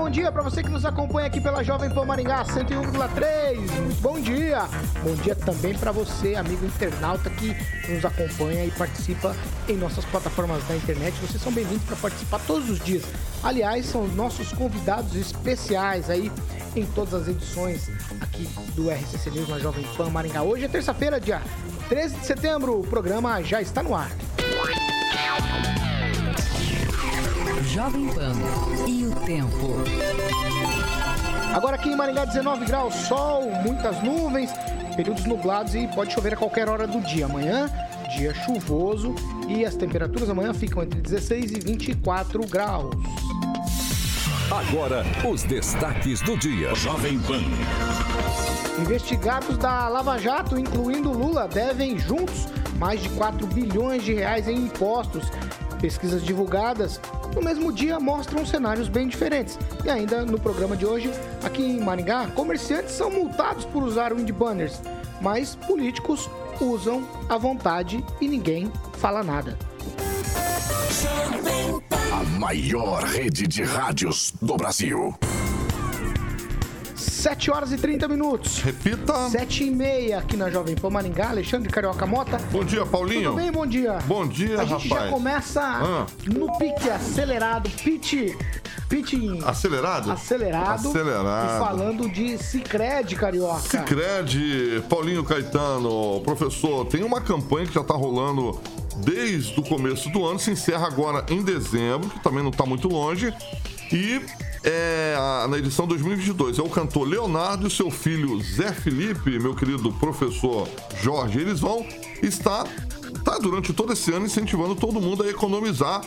Bom dia para você que nos acompanha aqui pela Jovem Pan Maringá 101,3. Muito bom dia. Bom dia também para você, amigo internauta que nos acompanha e participa em nossas plataformas da internet. Vocês são bem-vindos para participar todos os dias. Aliás, são os nossos convidados especiais aí em todas as edições aqui do RCC News na Jovem Pan Maringá. Hoje é terça-feira, dia 13 de setembro. O programa já está no ar. Jovem Pan e o tempo. Agora aqui em Maringá, 19 graus, sol, muitas nuvens, períodos nublados e pode chover a qualquer hora do dia. Amanhã, dia chuvoso e as temperaturas amanhã ficam entre 16 e 24 graus. Agora, os destaques do dia. Jovem Pan. Investigados da Lava Jato, incluindo Lula, devem juntos mais de 4 bilhões de reais em impostos. Pesquisas divulgadas no mesmo dia mostram cenários bem diferentes. E ainda no programa de hoje, aqui em Maringá, comerciantes são multados por usar wind banners, mas políticos usam à vontade e ninguém fala nada. A maior rede de rádios do Brasil. 7 horas e 30 minutos. Repita. 7 e meia aqui na Jovem Pan Maringá, Alexandre Carioca Mota. Bom dia, Paulinho. Tudo bem? Bom dia. Bom dia, A gente rapaz. já começa Ah. no pique acelerado, pitch, pitch Acelerado? acelerado. Acelerado. E falando de Cicred, Carioca. Cicred, Paulinho Caetano, professor, tem uma campanha que já está rolando desde o começo do ano, se encerra agora em dezembro, que também não está muito longe. E é, na edição 2022 é o cantor Leonardo e seu filho Zé Felipe, meu querido professor Jorge. Eles vão estar tá, durante todo esse ano incentivando todo mundo a economizar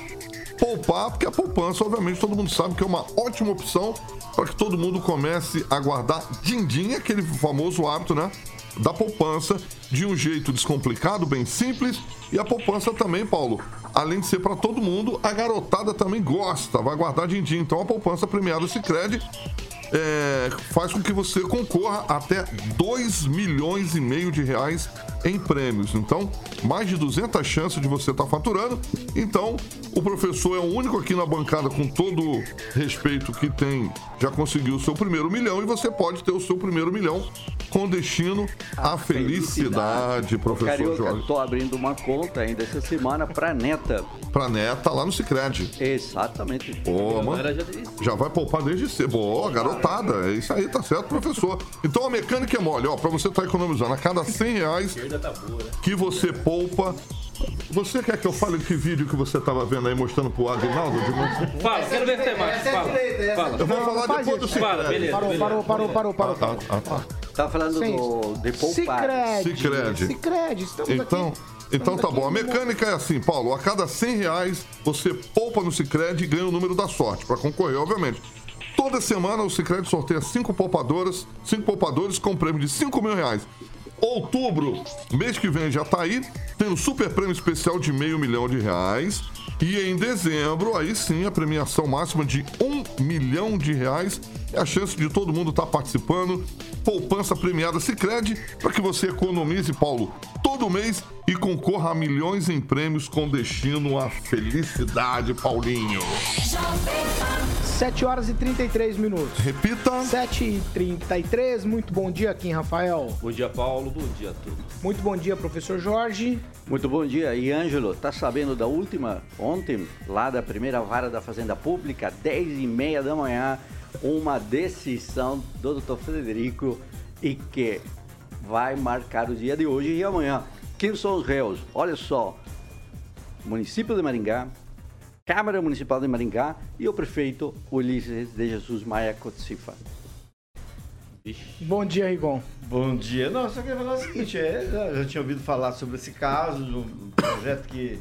poupar, porque a poupança, obviamente, todo mundo sabe que é uma ótima opção para que todo mundo comece a guardar din-din, aquele famoso hábito, né? Da poupança de um jeito descomplicado, bem simples. E a poupança também, Paulo, além de ser para todo mundo, a garotada também gosta, vai guardar din-din. Então a poupança premiada Sicredi é, faz com que você concorra até 2 milhões e meio de reais em prêmios. Então, mais de 200 chances de você estar faturando. Então, o professor é o único aqui na bancada com todo respeito que tem, já conseguiu o seu primeiro milhão e você pode ter o seu primeiro milhão com destino à felicidade, professor Carioca, Jorge. tô abrindo uma conta ainda essa semana pra neta. Pra neta lá no Cicred. Exatamente. Ô, mano, já vai poupar desde cedo. Boa, garotada. É isso aí, tá certo, professor. Então a mecânica é mole, ó. Pra você estar economizando a cada 100 reais que você poupa. Você quer que eu fale que vídeo que você tava vendo aí mostrando pro Aguinaldo? De... Fala, quero ver até mais. Fala. Fala. Eu vou falar faz depois do isso. Fala, Cicred. beleza. Parou, beleza. parou, parou, parou, parou. Ah, ah, tá. Tá falando Sem do, de poupar. Cicred. Cicred. Cicred, estamos Então, aqui. então Estamos tá bom. A mecânica é assim, Paulo. A cada 100 reais, você poupa no Cicred e ganha o número da sorte, para concorrer, obviamente. Toda semana o Cicred sorteia cinco poupadoras, cinco poupadores com prêmio de 5 mil reais. Outubro, mês que vem já tá aí, tem um super prêmio especial de meio milhão de reais. E em dezembro, aí sim, a premiação máxima de um milhão de reais. É a chance de todo mundo estar participando. Poupança premiada Cicred, para que você economize, Paulo, todo mês e concorra a milhões em prêmios com destino à felicidade, Paulinho. 7 horas e 33 minutos. Repita. 7 e 33 muito bom dia, Kim Rafael. Bom dia, Paulo. Bom dia a todos. Muito bom dia, professor Jorge. Muito bom dia. E Ângelo, tá sabendo da última, ontem, lá da primeira vara da Fazenda Pública, 10 e meia da manhã, uma decisão do doutor Frederico e que vai marcar o dia de hoje e amanhã. Quem são os réus? Olha só, município de Maringá, Câmara Municipal de Maringá e o prefeito Ulisses de Jesus Maia Cotsifa. Bom dia, Rigon. Bom dia. Não, só queria falar o seguinte, é, já, já tinha ouvido falar sobre esse caso, um projeto que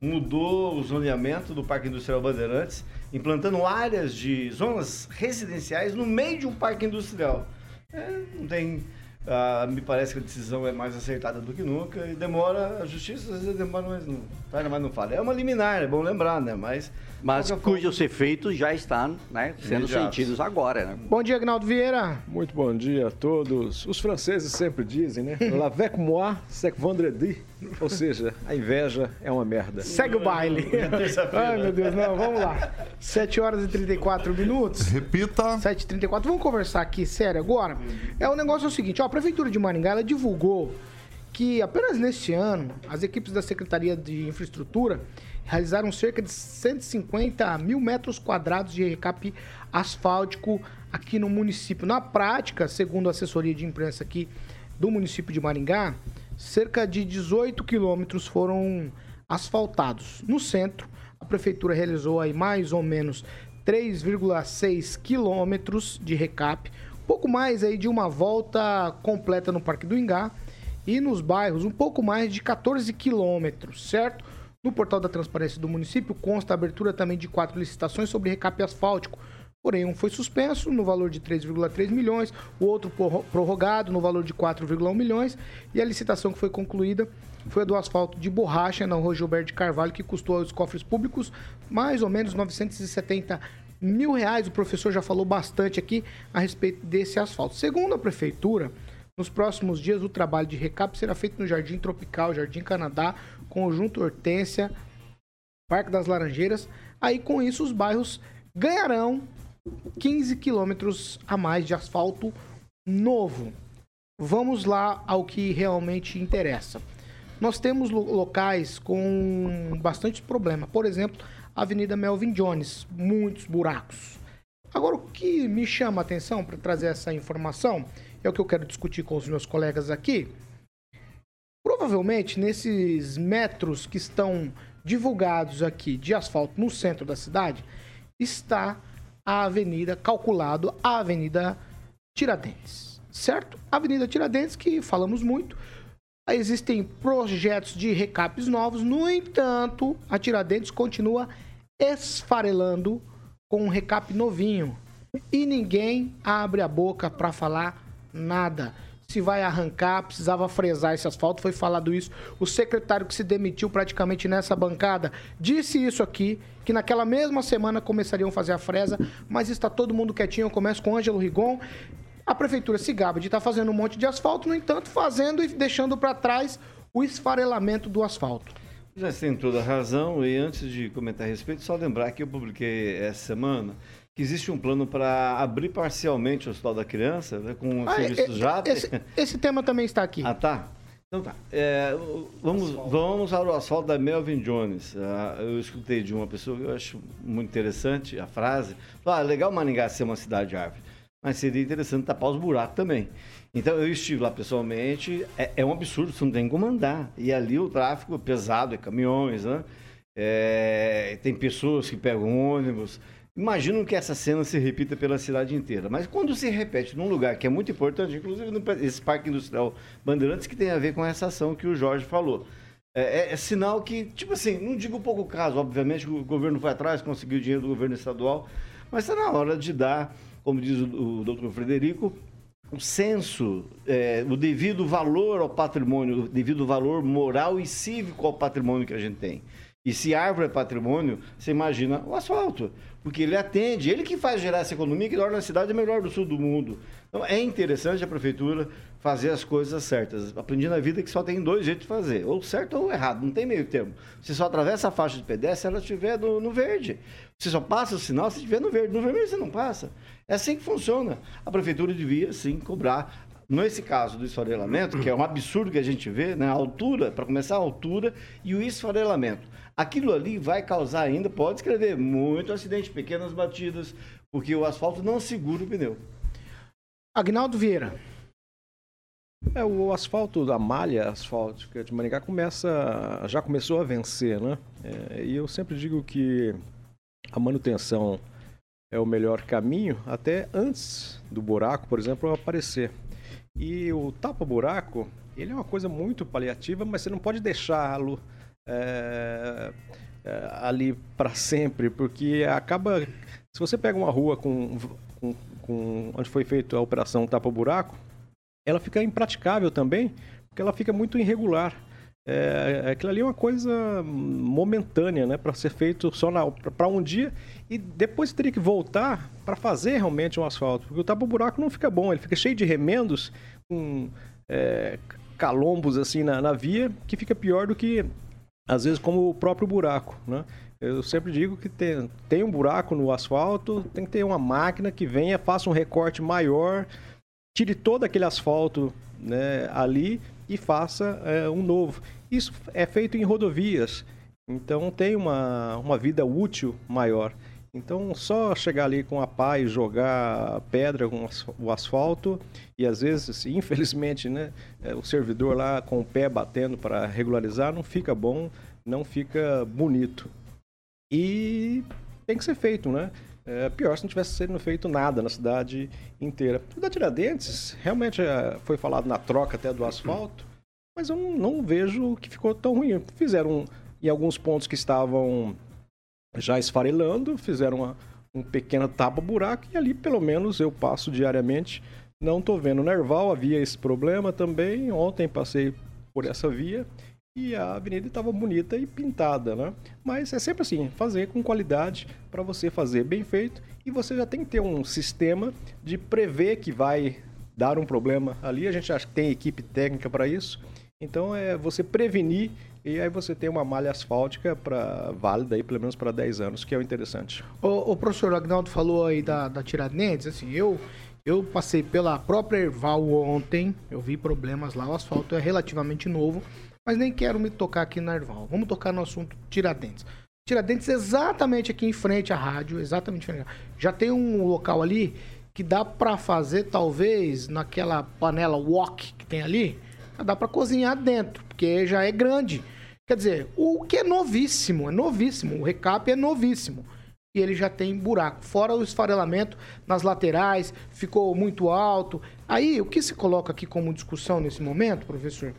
mudou o zoneamento do Parque Industrial Bandeirantes, implantando áreas de zonas residenciais no meio de um parque industrial. É, não tem ah, me parece que a decisão é mais acertada do que nunca e demora, a justiça às vezes demora, mas não, mas não fala. É uma liminar, é bom lembrar, né? Mas, mas cujos efeitos já estão né, sendo sentidos agora, né? Bom dia, Agnaldo Vieira. Muito bom dia a todos. Os franceses sempre dizem, né? L'avec moi, c'est vendredi. Ou seja, a inveja é uma merda. Segue o baile. Ai, meu Deus, não, vamos lá. 7 horas e 34 minutos. Repita. 7 e 34 Vamos conversar aqui, sério, agora. É o negócio é o seguinte, ó, a Prefeitura de Maringá, ela divulgou que apenas neste ano, as equipes da Secretaria de Infraestrutura realizaram cerca de 150 mil metros quadrados de recap asfáltico aqui no município. Na prática, segundo a assessoria de imprensa aqui do município de Maringá, cerca de 18 quilômetros foram asfaltados. No centro, a prefeitura realizou aí mais ou menos 3,6 quilômetros de recap, pouco mais aí de uma volta completa no Parque do Ingá e nos bairros um pouco mais de 14 quilômetros, certo? No portal da transparência do município consta a abertura também de quatro licitações sobre recap asfáltico, Porém, um foi suspenso no valor de 3,3 milhões, o outro prorrogado no valor de 4,1 milhões e a licitação que foi concluída foi a do asfalto de borracha na rua Gilberto de Carvalho, que custou aos cofres públicos mais ou menos 970 mil reais. O professor já falou bastante aqui a respeito desse asfalto. Segundo a prefeitura, nos próximos dias o trabalho de recap será feito no Jardim Tropical, Jardim Canadá, Conjunto Hortência, Parque das Laranjeiras. Aí com isso os bairros ganharão 15 quilômetros a mais de asfalto novo. Vamos lá ao que realmente interessa. Nós temos locais com bastante problema. Por exemplo, a Avenida Melvin Jones, muitos buracos. Agora, o que me chama a atenção para trazer essa informação é o que eu quero discutir com os meus colegas aqui. Provavelmente, nesses metros que estão divulgados aqui de asfalto no centro da cidade, está a avenida, calculado a Avenida Tiradentes, certo? Avenida Tiradentes, que falamos muito, existem projetos de recapes novos, no entanto, a Tiradentes continua esfarelando com um recap novinho. E ninguém abre a boca para falar nada se vai arrancar, precisava fresar esse asfalto, foi falado isso. O secretário que se demitiu praticamente nessa bancada disse isso aqui, que naquela mesma semana começariam a fazer a fresa, mas está todo mundo quietinho. Eu começo com Ângelo Rigon. A prefeitura se gaba de estar tá fazendo um monte de asfalto, no entanto, fazendo e deixando para trás o esfarelamento do asfalto. Já tem toda a razão, e antes de comentar a respeito, só lembrar que eu publiquei essa semana existe um plano para abrir parcialmente o Hospital da Criança, né, com ah, serviços já. Esse, esse, tema também está aqui. Ah, tá. Então tá. É, vamos, vamos ao asfalto da Melvin Jones. Ah, eu escutei de uma pessoa que eu acho muito interessante a frase. Ah, legal Maningá ser uma cidade de árvore, mas seria interessante tapar os buracos também. Então eu estive lá pessoalmente, é, é um absurdo, você não tem como andar. E ali o tráfego é pesado, é caminhões, né? É, tem pessoas que pegam ônibus. Imagino que essa cena se repita pela cidade inteira. Mas quando se repete num lugar que é muito importante, inclusive esse Parque Industrial Bandeirantes, que tem a ver com essa ação que o Jorge falou. É, é, é sinal que, tipo assim, não digo pouco caso, obviamente, o governo foi atrás, conseguiu dinheiro do governo estadual, mas está na hora de dar, como diz o, o doutor Frederico, o senso, é, o devido valor ao patrimônio, o devido valor moral e cívico ao patrimônio que a gente tem. E se árvore é patrimônio, você imagina o asfalto. Porque ele atende, ele que faz gerar essa economia que torna a cidade a melhor do sul do mundo. Então é interessante a prefeitura fazer as coisas certas. Aprendi na vida que só tem dois jeitos de fazer, ou certo ou errado, não tem meio termo. Você só atravessa a faixa de pedestre se ela estiver no, no verde. Você só passa o sinal se estiver no verde. No vermelho você não passa. É assim que funciona. A prefeitura devia, sim, cobrar nesse caso do esfarelamento, que é um absurdo que a gente vê, né? a altura, para começar a altura e o esfarelamento aquilo ali vai causar ainda, pode escrever, muito acidente, pequenas batidas, porque o asfalto não segura o pneu. Agnaldo Vieira. É, o asfalto da malha asfáltica de Maringá começa, já começou a vencer, né? É, e eu sempre digo que a manutenção é o melhor caminho, até antes do buraco, por exemplo, aparecer. E o tapa-buraco, ele é uma coisa muito paliativa, mas você não pode deixá-lo é, é, ali para sempre, porque acaba. Se você pega uma rua com, com, com onde foi feita a operação tapa-buraco, ela fica impraticável também, porque ela fica muito irregular. É, aquilo ali é uma coisa momentânea, né, para ser feito só para um dia e depois teria que voltar para fazer realmente um asfalto, porque o tapa-buraco não fica bom, ele fica cheio de remendos, com é, calombos assim na, na via, que fica pior do que às vezes como o próprio buraco, né? Eu sempre digo que tem, tem um buraco no asfalto, tem que ter uma máquina que venha, faça um recorte maior, tire todo aquele asfalto né, ali e faça é, um novo. Isso é feito em rodovias, então tem uma, uma vida útil maior. Então, só chegar ali com a pá e jogar pedra com o asfalto, e às vezes, infelizmente, né, é, o servidor lá com o pé batendo para regularizar, não fica bom, não fica bonito. E tem que ser feito, né? É pior se não tivesse sendo feito nada na cidade inteira. O da Tiradentes, realmente é, foi falado na troca até do asfalto, mas eu não, não vejo que ficou tão ruim. Fizeram em alguns pontos que estavam já esfarelando, fizeram uma, um pequeno tapa-buraco e ali pelo menos eu passo diariamente. Não estou vendo Nerval, havia esse problema também. Ontem passei por essa via e a avenida estava bonita e pintada, né? Mas é sempre assim, fazer com qualidade para você fazer bem feito e você já tem que ter um sistema de prever que vai dar um problema ali. A gente acha que tem equipe técnica para isso. Então é você prevenir e aí você tem uma malha asfáltica para válida aí pelo menos para 10 anos, que é o interessante. O, o professor Agnaldo falou aí da, da Tiradentes, assim, eu eu passei pela própria Erval ontem, eu vi problemas lá, o asfalto é relativamente novo, mas nem quero me tocar aqui na Erval. Vamos tocar no assunto Tiradentes. Tiradentes exatamente aqui em frente à rádio, exatamente frente. Já tem um local ali que dá para fazer talvez naquela panela wok que tem ali, dá para cozinhar dentro, porque já é grande. Quer dizer, o que é novíssimo, é novíssimo, o recap é novíssimo. E ele já tem buraco. Fora o esfarelamento nas laterais, ficou muito alto. Aí, o que se coloca aqui como discussão nesse momento, professor,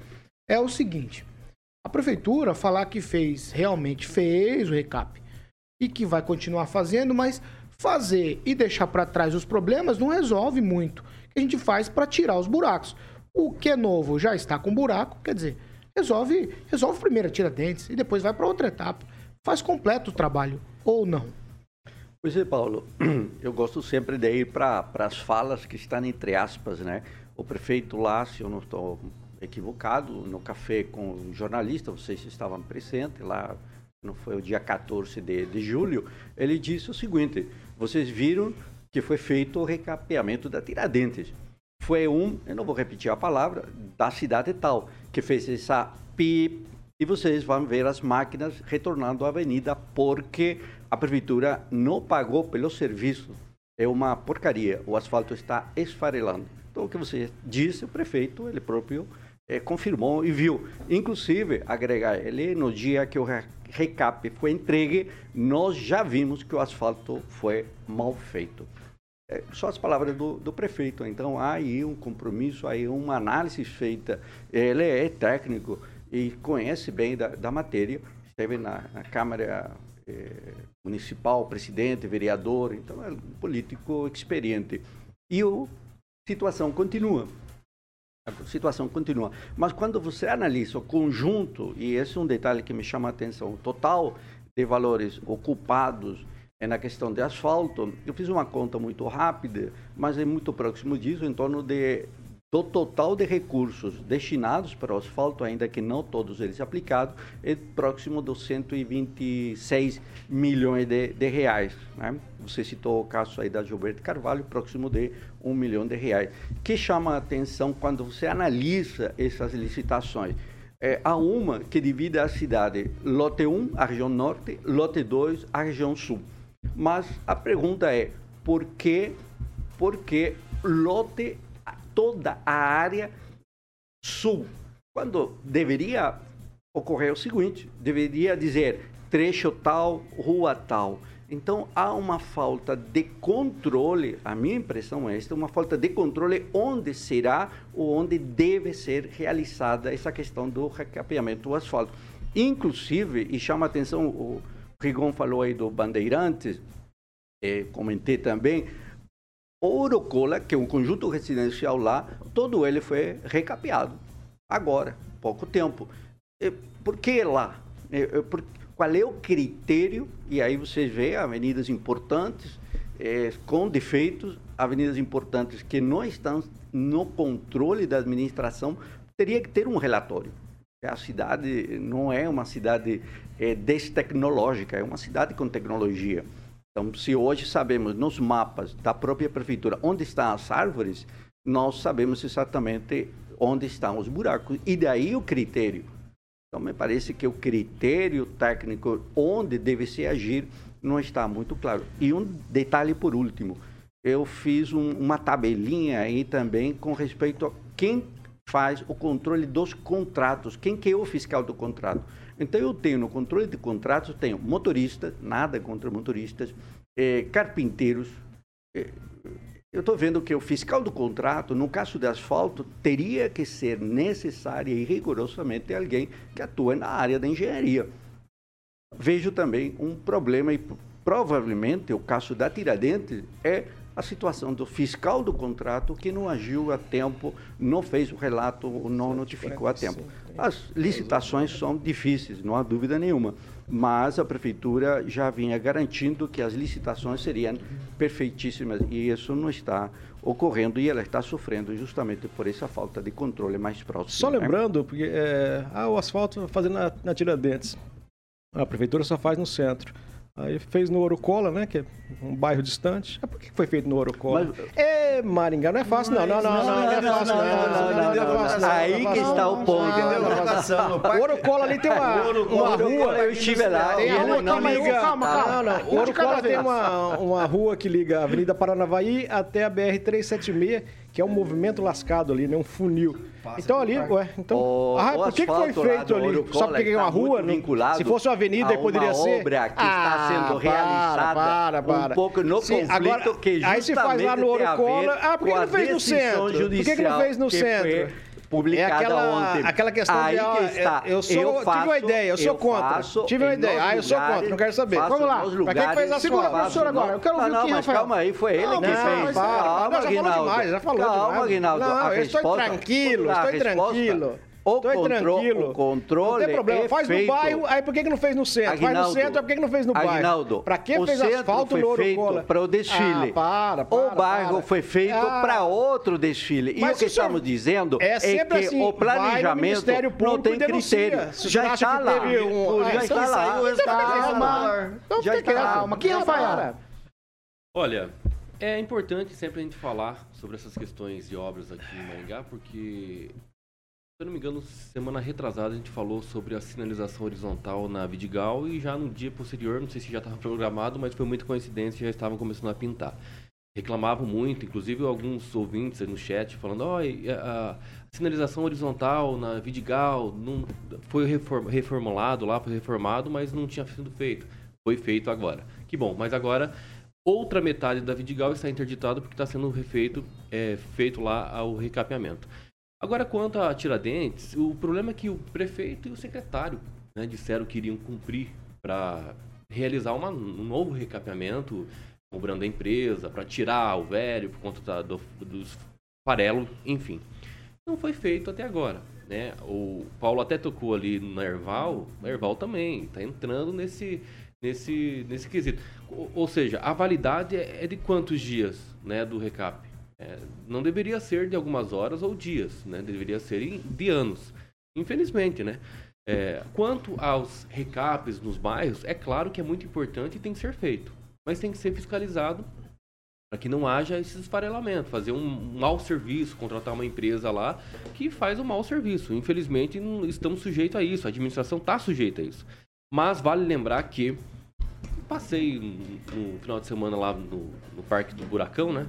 é o seguinte: a prefeitura falar que fez, realmente fez o recap e que vai continuar fazendo, mas fazer e deixar para trás os problemas não resolve muito. O que a gente faz para tirar os buracos? O que é novo já está com buraco, quer dizer, resolve, resolve primeiro, tira dentes e depois vai para outra etapa. Faz completo o trabalho ou não? Pois é, Paulo, eu gosto sempre de ir para as falas que estão entre aspas, né? O prefeito lá, se eu não estou equivocado, no café com um jornalista, vocês estavam presentes lá, não foi o dia 14 de, de julho, ele disse o seguinte: vocês viram que foi feito o recapeamento da Tiradentes foi um, eu não vou repetir a palavra, da cidade tal, que fez essa PIP, e vocês vão ver as máquinas retornando à avenida porque a prefeitura não pagou pelo serviço. É uma porcaria, o asfalto está esfarelando. Então, o que você disse, o prefeito, ele próprio é, confirmou e viu. Inclusive, agregar ele, no dia que o recap foi entregue, nós já vimos que o asfalto foi mal feito. É, só as palavras do, do, prefeito. Então, há aí um compromisso, aí uma análise feita. Ele é técnico e conhece bem da, da matéria. Esteve na, na Câmara é, Municipal, presidente, vereador, então é um político experiente. E a situação continua. A situação continua. Mas quando você analisa o conjunto, e esse é um detalhe que me chama a atenção, o total de valores ocupados é na questão de asfalto, eu fiz uma conta muito rápida, mas é muito próximo disso, em torno de do total de recursos destinados para o asfalto, ainda que não todos eles aplicados, é próximo dos 126 milhões de, de reais. Né? Você citou o caso aí da Gilberto Carvalho, próximo de um milhão de reais. que chama a atenção quando você analisa essas licitações? É, há uma que divide a cidade, lote 1, a região norte, lote 2, a região sul. Mas a pergunta é, por que, por que lote toda a área sul? Quando deveria ocorrer o seguinte, deveria dizer trecho tal, rua tal. Então há uma falta de controle, a minha impressão é esta, uma falta de controle onde será ou onde deve ser realizada essa questão do recapeamento do asfalto. Inclusive, e chama atenção, o Rigon falou aí do Bandeirantes, é, comentei também, Orocola, que é um conjunto residencial lá, todo ele foi recapeado. Agora, pouco tempo. E por que lá? É, por, qual é o critério? E aí você vê avenidas importantes é, com defeitos, avenidas importantes que não estão no controle da administração, teria que ter um relatório. A cidade não é uma cidade é, destecnológica, é uma cidade com tecnologia. Então, se hoje sabemos nos mapas da própria prefeitura onde estão as árvores, nós sabemos exatamente onde estão os buracos. E daí o critério. Então, me parece que o critério técnico onde deve se agir não está muito claro. E um detalhe por último, eu fiz um, uma tabelinha aí também com respeito a quem faz o controle dos contratos, quem que é o fiscal do contrato. Então eu tenho no controle de contratos, tenho motoristas, nada contra motoristas, eh, carpinteiros. Eh, eu estou vendo que o fiscal do contrato, no caso de asfalto, teria que ser necessário e rigorosamente alguém que atua na área da engenharia. Vejo também um problema e provavelmente o caso da Tiradentes é a situação do fiscal do contrato que não agiu a tempo, não fez o relato, não notificou a tempo. As licitações são difíceis, não há dúvida nenhuma, mas a prefeitura já vinha garantindo que as licitações seriam perfeitíssimas e isso não está ocorrendo e ela está sofrendo justamente por essa falta de controle mais próximo. Só né? lembrando, porque é, ah, o asfalto fazendo na, na Tiradentes, a prefeitura só faz no centro. Aí fez no Orucola, né? Que é um bairro distante. Ah, por que foi feito no Orucola? Mas... É, Maringá, não é fácil, não. Não, não, não, não, é fácil, não. Aí que está o ponto. O Orucola ali tem uma, uma rua. Eu estive lá. Tem a rua que liga. Calma, calma. Não, não. O Orucola tem uma, uma rua que liga a Avenida Paranavaí até a BR-376 que é um movimento lascado ali, né? Um funil. Passa então ali, ué, então. O, ah, por que, que foi feito ali? Só porque é uma rua? Vinculado se fosse uma avenida, poderia ser. obra que ah, está sendo realizada para, para, para. um pouco no Sim, conflito agora, que justamente Aí se faz lá no Ouro Cola. Ah, por que, que não fez no centro? Por que, que não fez no centro? Publicada é aquela, ontem. Aquela questão Aí de, que está. eu sou, eu faço, tive uma ideia, eu sou eu contra. Tive uma ideia. Ah, eu sou contra, não quero saber. Vamos lá. Pra quem fez a segura professora agora? Eu quero ouvir não, o que mas calma aí, foi ele que fez. Calma, Aguinaldo. Já falou demais, já falou demais. Calma, Aguinaldo. Não, eu estou tranquilo, estou tranquilo. O, tranquilo. o controle. Não tem problema. É faz feito. no bairro, aí por que, que não fez no centro? Aguinaldo, faz no centro, aí por que, que não fez no bairro? Aguinaldo, pra que fez asfalto no Ouro Cola? Para o desfile. Ah, para, para, o bairro para. foi feito ah, para outro desfile. E o que estamos dizendo é, é que assim, o planejamento não tem critério. Já está lá. Um... Já está lá. Calma. Já está lá. Quem vai? Olha, é importante sempre a gente falar sobre essas questões de obras aqui em Maringá, porque se eu não me engano, semana retrasada a gente falou sobre a sinalização horizontal na Vidigal e já no dia posterior, não sei se já estava programado, mas foi muita coincidência, já estavam começando a pintar. Reclamavam muito, inclusive alguns ouvintes no chat falando, ó, oh, a sinalização horizontal na Vidigal não foi reformulado lá, foi reformado, mas não tinha sido feito. Foi feito agora. Que bom, mas agora outra metade da Vidigal está interditada porque está sendo refeito, é, feito lá o recapeamento. Agora, quanto a Tiradentes, o problema é que o prefeito e o secretário né, disseram que iriam cumprir para realizar uma, um novo recapeamento, cobrando a empresa, para tirar o velho por conta da, do, dos farelos, enfim. Não foi feito até agora. Né? O Paulo até tocou ali no Erval, o Erval também está entrando nesse, nesse, nesse quesito. Ou, ou seja, a validade é, é de quantos dias né, do recap? É, não deveria ser de algumas horas ou dias, né? Deveria ser de anos. Infelizmente, né? É, quanto aos recapes nos bairros, é claro que é muito importante e tem que ser feito. Mas tem que ser fiscalizado para que não haja esse esfarelamento, fazer um, mau serviço, contratar uma empresa lá que faz um mau serviço. Infelizmente, não estamos sujeitos a isso, a administração está sujeita a isso. Mas vale lembrar que passei no, no final de semana lá no, no Parque do Buracão, né?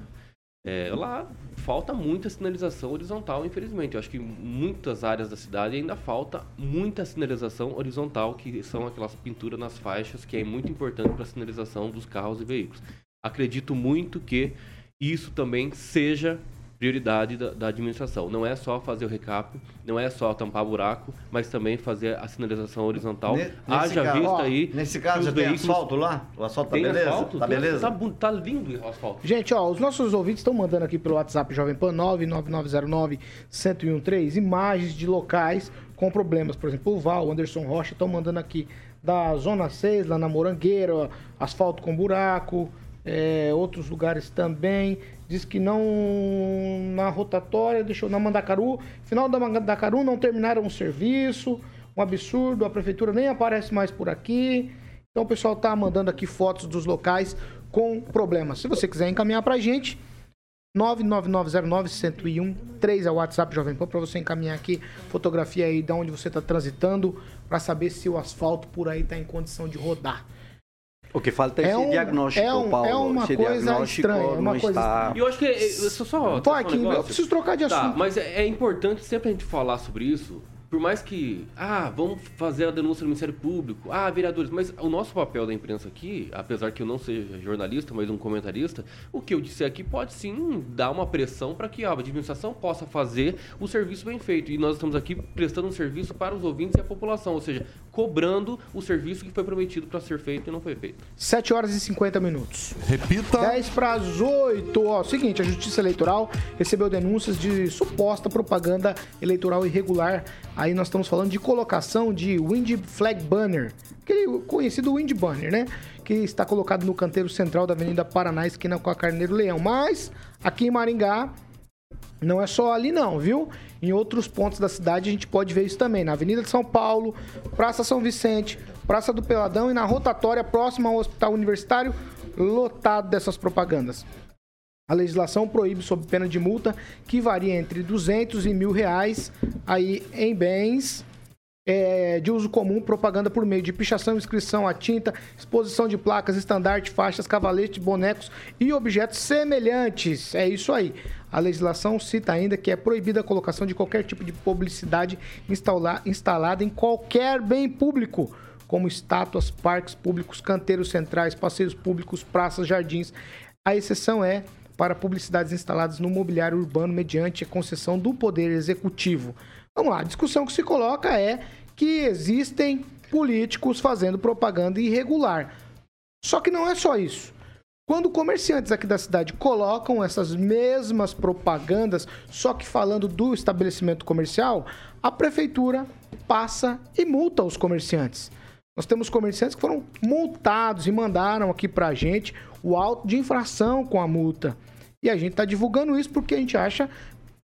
É, lá falta muita sinalização horizontal, infelizmente. Eu acho que muitas áreas da cidade ainda falta muita sinalização horizontal, que são aquelas pinturas nas faixas, que é muito importante para a sinalização dos carros e veículos. Acredito muito que isso também seja prioridade da, da, administração. Não é só fazer o recap, não é só tampar buraco, mas também fazer a sinalização horizontal. Ne, Haja caso, vista ó, aí. Nesse caso já tem asfalto lá? O asfalto tá beleza? Asfalto, tá beleza? Tá, tá, lindo o asfalto. Gente, ó, os nossos ouvintes estão mandando aqui pelo WhatsApp Jovem Pan 99909 1013 imagens de locais com problemas. Por exemplo, o Val, o Anderson Rocha estão mandando aqui da Zona 6, lá na Morangueira, asfalto com buraco, é, outros lugares também. Diz que não na rotatória, deixou na Mandacaru, final da Mandacaru não terminaram o serviço, um absurdo, a prefeitura nem aparece mais por aqui. Então o pessoal tá mandando aqui fotos dos locais com problemas. Se você quiser encaminhar pra gente, 99909-1013 é o WhatsApp Jovem Pan para você encaminhar aqui fotografia aí de onde você está transitando para saber se o asfalto por aí está em condição de rodar. O que falta é, é esse um, diagnóstico, é um, Paulo. É uma esse coisa estranha, é uma coisa está... E eu acho que... É, eu só, só, Pô, aqui, um eu preciso trocar de tá, assunto. Tá, mas é, é importante sempre a gente falar sobre isso, por mais que, ah, vamos fazer a denúncia no Ministério Público, ah, vereadores, mas o nosso papel da imprensa aqui, apesar que eu não seja jornalista, mas um comentarista, o que eu disse aqui pode sim dar uma pressão para que a administração possa fazer o serviço bem feito. E nós estamos aqui prestando um serviço para os ouvintes e a população, ou seja, cobrando o serviço que foi prometido para ser feito e não foi feito. 7 horas e 50 minutos. Repita. 10 para as 8. Ó, seguinte, a Justiça Eleitoral recebeu denúncias de suposta propaganda eleitoral irregular Aí nós estamos falando de colocação de Wind Flag Banner, aquele conhecido Wind Banner, né? Que está colocado no canteiro central da Avenida Paraná, esquina com a Carneiro Leão. Mas aqui em Maringá não é só ali não, viu? Em outros pontos da cidade a gente pode ver isso também. Na Avenida de São Paulo, Praça São Vicente, Praça do Peladão e na rotatória próxima ao Hospital Universitário, lotado dessas propagandas. A legislação proíbe, sob pena de multa, que varia entre 200 e mil reais aí em bens é, de uso comum, propaganda por meio de pichação, inscrição a tinta, exposição de placas, estandarte, faixas, cavaletes, bonecos e objetos semelhantes. É isso aí. A legislação cita ainda que é proibida a colocação de qualquer tipo de publicidade instala, instalada em qualquer bem público, como estátuas, parques públicos, canteiros centrais, passeios públicos, praças, jardins. A exceção é para publicidades instaladas no mobiliário urbano mediante a concessão do Poder Executivo. Vamos lá, a discussão que se coloca é que existem políticos fazendo propaganda irregular. Só que não é só isso. Quando comerciantes aqui da cidade colocam essas mesmas propagandas, só que falando do estabelecimento comercial, a prefeitura passa e multa os comerciantes. Nós temos comerciantes que foram multados e mandaram aqui para a gente o auto de infração com a multa. E a gente está divulgando isso porque a gente acha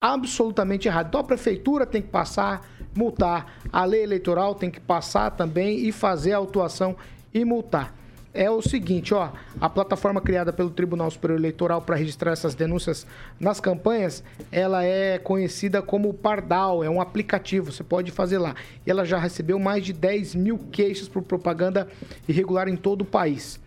absolutamente errado. Então a prefeitura tem que passar, multar. A lei eleitoral tem que passar também e fazer a autuação e multar. É o seguinte, ó, a plataforma criada pelo Tribunal Superior Eleitoral para registrar essas denúncias nas campanhas, ela é conhecida como Pardal, é um aplicativo, você pode fazer lá. E ela já recebeu mais de 10 mil queixas por propaganda irregular em todo o país.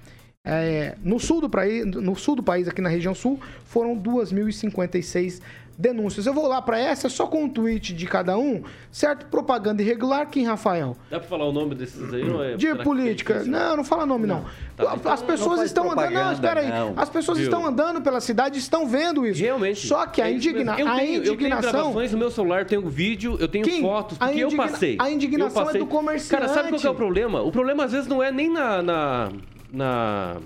É, no, sul do país, no sul do país, aqui na região sul, foram 2.056 denúncias. Eu vou lá para essa só com um tweet de cada um, certo? Propaganda irregular, quem, Rafael? Dá para falar o nome desses aí? Não é de política. É não, não fala nome, não. não. Tá, então As pessoas não estão andando. Não, espera aí. Não. As pessoas Viu? estão andando pela cidade estão vendo isso. Realmente. Só que a, é indigna... eu tenho, a indignação. Eu tenho gravações no meu celular, eu tenho vídeo, eu tenho Kim, fotos, porque indigna... eu passei. A indignação é do comerciante. Cara, sabe qual é o problema? O problema às vezes não é nem na, na, na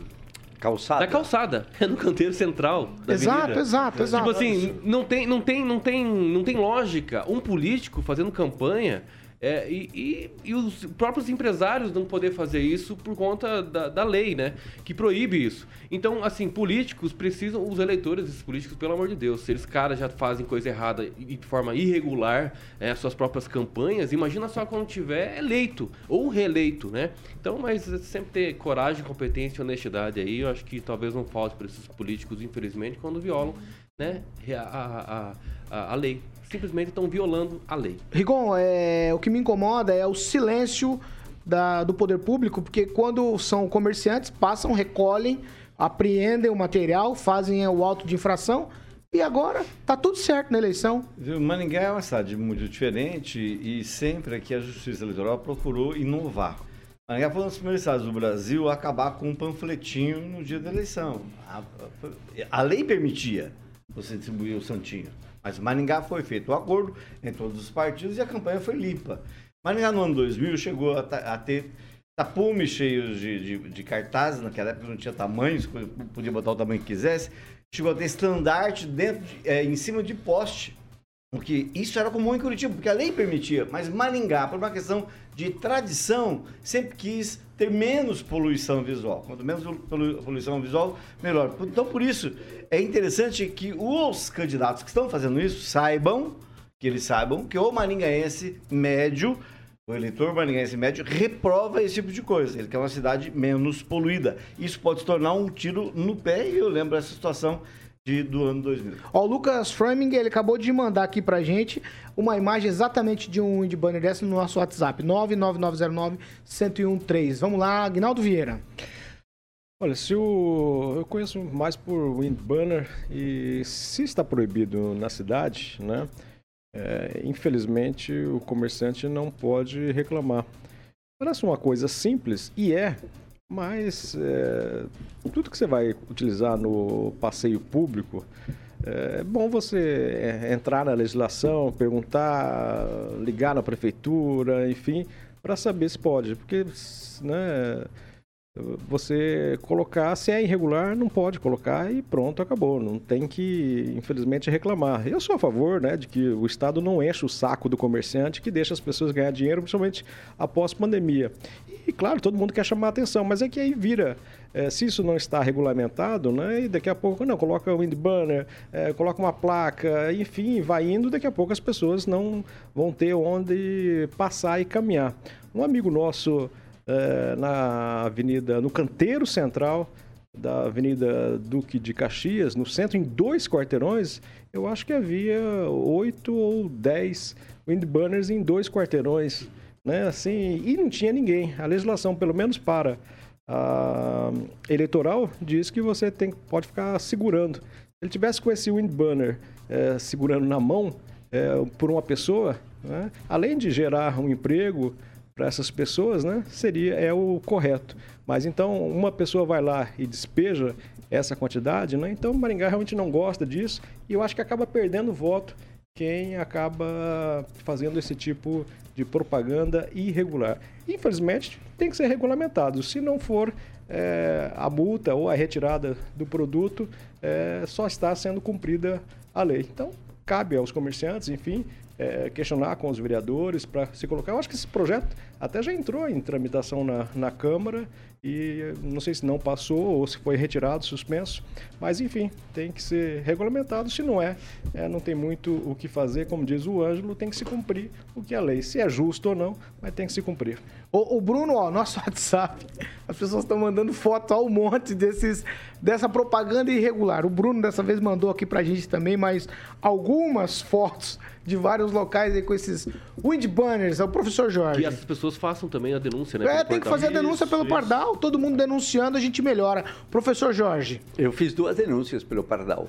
Calçada? Da calçada. É no canteiro central da exato, avenida. Exato, exato, Tipo assim, não tem, não, tem, não, tem, não tem lógica. Um político fazendo campanha é, e, e, e, os próprios empresários não poder fazer isso por conta da, da, lei, né? Que proíbe isso. Então, assim, políticos precisam, os eleitores desses políticos, pelo amor de Deus, se eles caras já fazem coisa errada de forma irregular, é, suas próprias campanhas, imagina só quando tiver eleito ou reeleito, né? Então, mas sempre ter coragem, competência e honestidade aí, eu acho que talvez não falte para esses políticos, infelizmente, quando violam né, a, a, a, a lei simplesmente estão violando a lei. Rigon, é, o que me incomoda é o silêncio da, do poder público, porque quando são comerciantes, passam, recolhem, apreendem o material, fazem o auto de infração e agora tá tudo certo na eleição. Maningá é uma cidade muito diferente e sempre aqui a Justiça Eleitoral procurou inovar. Maringá foi um dos primeiros estados do Brasil a acabar com um panfletinho no dia da eleição. A, a, a lei permitia. Você distribuía o santinho. Mas Maringá foi feito o um acordo em todos os partidos e a campanha foi limpa. Maringá no ano 2000 chegou a, a ter tapumes cheios de, de, de, cartazes, naquela época não tinha tamanhos, podia botar o tamanho que quisesse. Chegou a ter estandarte dentro de, é, em cima de poste. Porque isso era comum em Curitiba, porque a lei permitia. Mas Maringá, por uma questão de tradição, sempre quis ter menos poluição visual. Quanto menos poluição visual, melhor. Então, por isso, é interessante que os candidatos que estão fazendo isso saibam, que eles saibam que o maringaense médio o eleitor maringaense médio reprova esse tipo de coisa. Ele quer uma cidade menos poluída. Isso pode se tornar um tiro no pé e eu lembro essa situação de, do ano 2000. Ó, o Lucas Framing, ele acabou de mandar aqui pra gente uma imagem exatamente de um wind banner dessa no nosso WhatsApp, 99909-1013. Vamos lá, Agnaldo Vieira. Olha, se o... eu conheço mais por wind banner e se está proibido na cidade, né? é, infelizmente o comerciante não pode reclamar. Parece uma coisa simples e é, mas é, tudo que você vai utilizar no passeio público é bom você é, entrar na legislação, perguntar, ligar na prefeitura, enfim, para saber se pode, porque né, você colocar, se é irregular, não pode colocar e pronto, acabou. Não tem que, infelizmente, reclamar. Eu sou a favor né, de que o Estado não enche o saco do comerciante, que deixa as pessoas ganhar dinheiro, principalmente após pandemia. E, claro, todo mundo quer chamar atenção, mas é que aí vira. É, se isso não está regulamentado, né, e daqui a pouco, não, coloca um banner, é, coloca uma placa, enfim, vai indo, daqui a pouco as pessoas não vão ter onde passar e caminhar. Um amigo nosso é, na avenida, no canteiro central da Avenida Duque de Caxias, no centro, em dois quarteirões, eu acho que havia oito ou dez windburners em dois quarteirões, né? Assim, e não tinha ninguém. A legislação, pelo menos para a eleitoral, diz que você tem, pode ficar segurando. Se ele tivesse com esse windburner é, segurando na mão é, por uma pessoa, né? além de gerar um emprego, para essas pessoas, né, seria é o correto. Mas então uma pessoa vai lá e despeja essa quantidade, né? Então Maringá realmente não gosta disso e eu acho que acaba perdendo voto quem acaba fazendo esse tipo de propaganda irregular. Infelizmente tem que ser regulamentado. Se não for é, a multa ou a retirada do produto, é, só está sendo cumprida a lei. Então cabe aos comerciantes, enfim, é, questionar com os vereadores para se colocar. Eu acho que esse projeto até já entrou em tramitação na, na Câmara e não sei se não passou ou se foi retirado, suspenso, mas enfim, tem que ser regulamentado. Se não é, é, não tem muito o que fazer, como diz o Ângelo, tem que se cumprir o que é a lei. Se é justo ou não, mas tem que se cumprir. O, o Bruno, ó, nosso WhatsApp, as pessoas estão mandando foto ao monte desses, dessa propaganda irregular. O Bruno dessa vez mandou aqui pra gente também, mas algumas fotos de vários locais aí com esses wind banners. É o professor Jorge. Que essas pessoas façam também a denúncia, né? É, tem que fazer a denúncia isso, pelo isso. Pardal. Todo mundo denunciando, a gente melhora. Professor Jorge. Eu fiz duas denúncias pelo Pardal.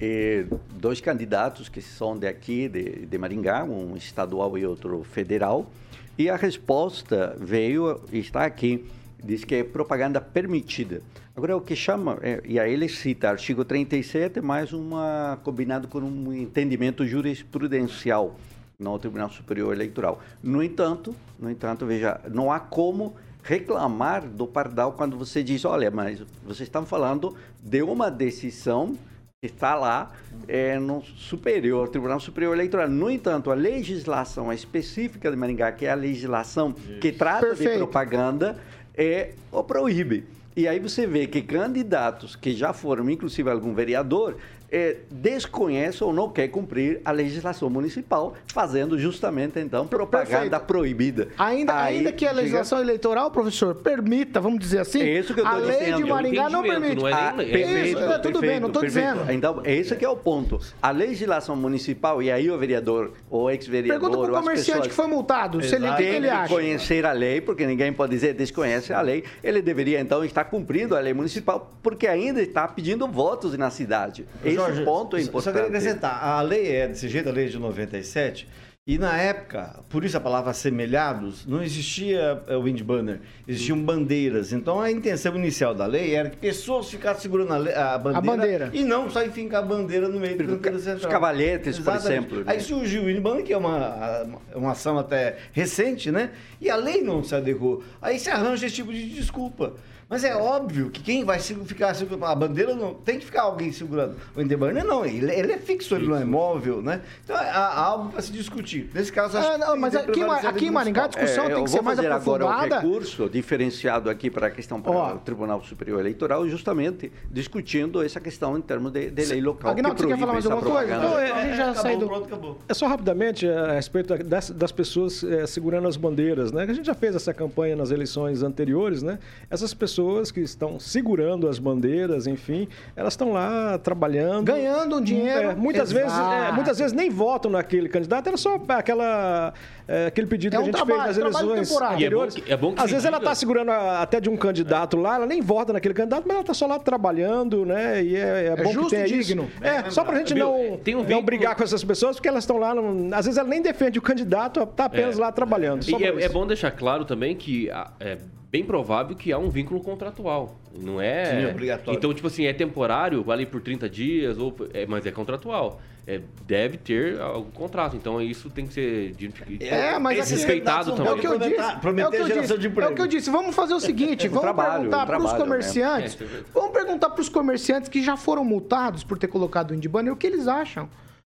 E dois candidatos que são de aqui, de, de Maringá, um estadual e outro federal. E a resposta veio, está aqui, diz que é propaganda permitida. Agora, o que chama, é, e aí ele cita artigo 37, mais uma combinado com um entendimento jurisprudencial no Tribunal Superior Eleitoral. No entanto, no entanto, veja, não há como reclamar do pardal quando você diz, olha, mas vocês estão falando de uma decisão que está lá é, no Superior, Tribunal Superior Eleitoral. No entanto, a legislação específica de Maringá, que é a legislação Isso. que trata Perfeito. de propaganda, é o proíbe. E aí você vê que candidatos que já foram, inclusive algum vereador, é, desconhece ou não quer cumprir a legislação municipal, fazendo justamente, então, propaganda Perfeito. proibida. Ainda, ainda que a legislação chega... eleitoral, professor, permita, vamos dizer assim, é isso que eu a lei dizendo. de Maringá não permite. Não é nem... ah, perfeito, é, tudo bem, não estou dizendo. Então, esse que é o ponto. A legislação municipal, e aí o vereador, ou ex-vereador... Pergunta para o comerciante pessoas... que foi multado, Exato. se ele tem ele acha. conhecer a lei, porque ninguém pode dizer desconhece a lei, ele deveria, então, estar cumprindo a lei municipal, porque ainda está pedindo votos na cidade. Jorge, ponto é importante. Só queria acrescentar, a lei é desse jeito, a lei de 97, E na época, por isso a palavra assemelhados, não existia é, wind banner, existiam bandeiras. Então a intenção inicial da lei era que pessoas ficassem segurando a, lei- a bandeira, bandeira. e não só fincar a bandeira no meio do canteiro Os central. cavalhetes, por Exatamente. exemplo. né? Aí surgiu o wind banner, que é uma, uma ação até recente, né? E a lei não se adequou. Aí se arranja esse tipo de desculpa. Mas é óbvio que quem vai ficar segurando a bandeira não tem que ficar alguém segurando. O wind banner não, ele, ele é fixo, ele não é móvel, né? Então há, algo para se discutir. Nesse caso, acho Ah, não, que mas que aqui, aqui em Maringá a discussão É, tem que ser mais fazer agora o aprofundada. recurso diferenciado aqui para a questão para Ó. o Tribunal Superior Eleitoral, justamente discutindo essa questão em termos de, de lei local. Aguinaldo, que você quer falar mais alguma coisa? Não, é- a gente já acabou, saiu do- pronto, acabou. É só rapidamente é, a respeito das, das pessoas é, segurando as bandeiras, né? A gente já fez essa campanha nas eleições anteriores, né? Essas pessoas que estão segurando as bandeiras, enfim, elas estão lá trabalhando. Ganhando um dinheiro. É, muitas, Exato. vezes, é, muitas vezes nem votam naquele candidato, era só aquela, é, aquele pedido É que um a gente trabalho, fez nas eleições temporário. E é bom anteriores. que- é bom que Às vezes ela está segurando a- até de um candidato lá, ela nem vota naquele candidato, mas ela está só lá trabalhando, né? E é, é bom justo que tenha e isso. digno. É, só pra gente Viu? não, um não brigar com essas pessoas, porque elas estão lá, não- às vezes ela nem defende o candidato, tá apenas É. lá trabalhando. E é, é bom deixar claro também que ah, é bem provável que há um vínculo contratual. Não é. Sim, obrigatório. Então, tipo assim, é temporário, vale por 30 dias, ou, é, mas é contratual. É, deve ter algum contrato. Então, isso tem que ser de- É, mas aqui- respeitado candidatos também. É o que eu disse. prometer- é o que eu geração disse. de emprego. É o que eu disse. Vamos fazer o seguinte, vamos trabalho, perguntar para os comerciantes. né? Vamos perguntar para os comerciantes que já foram multados por ter colocado o Indy Banner o que eles acham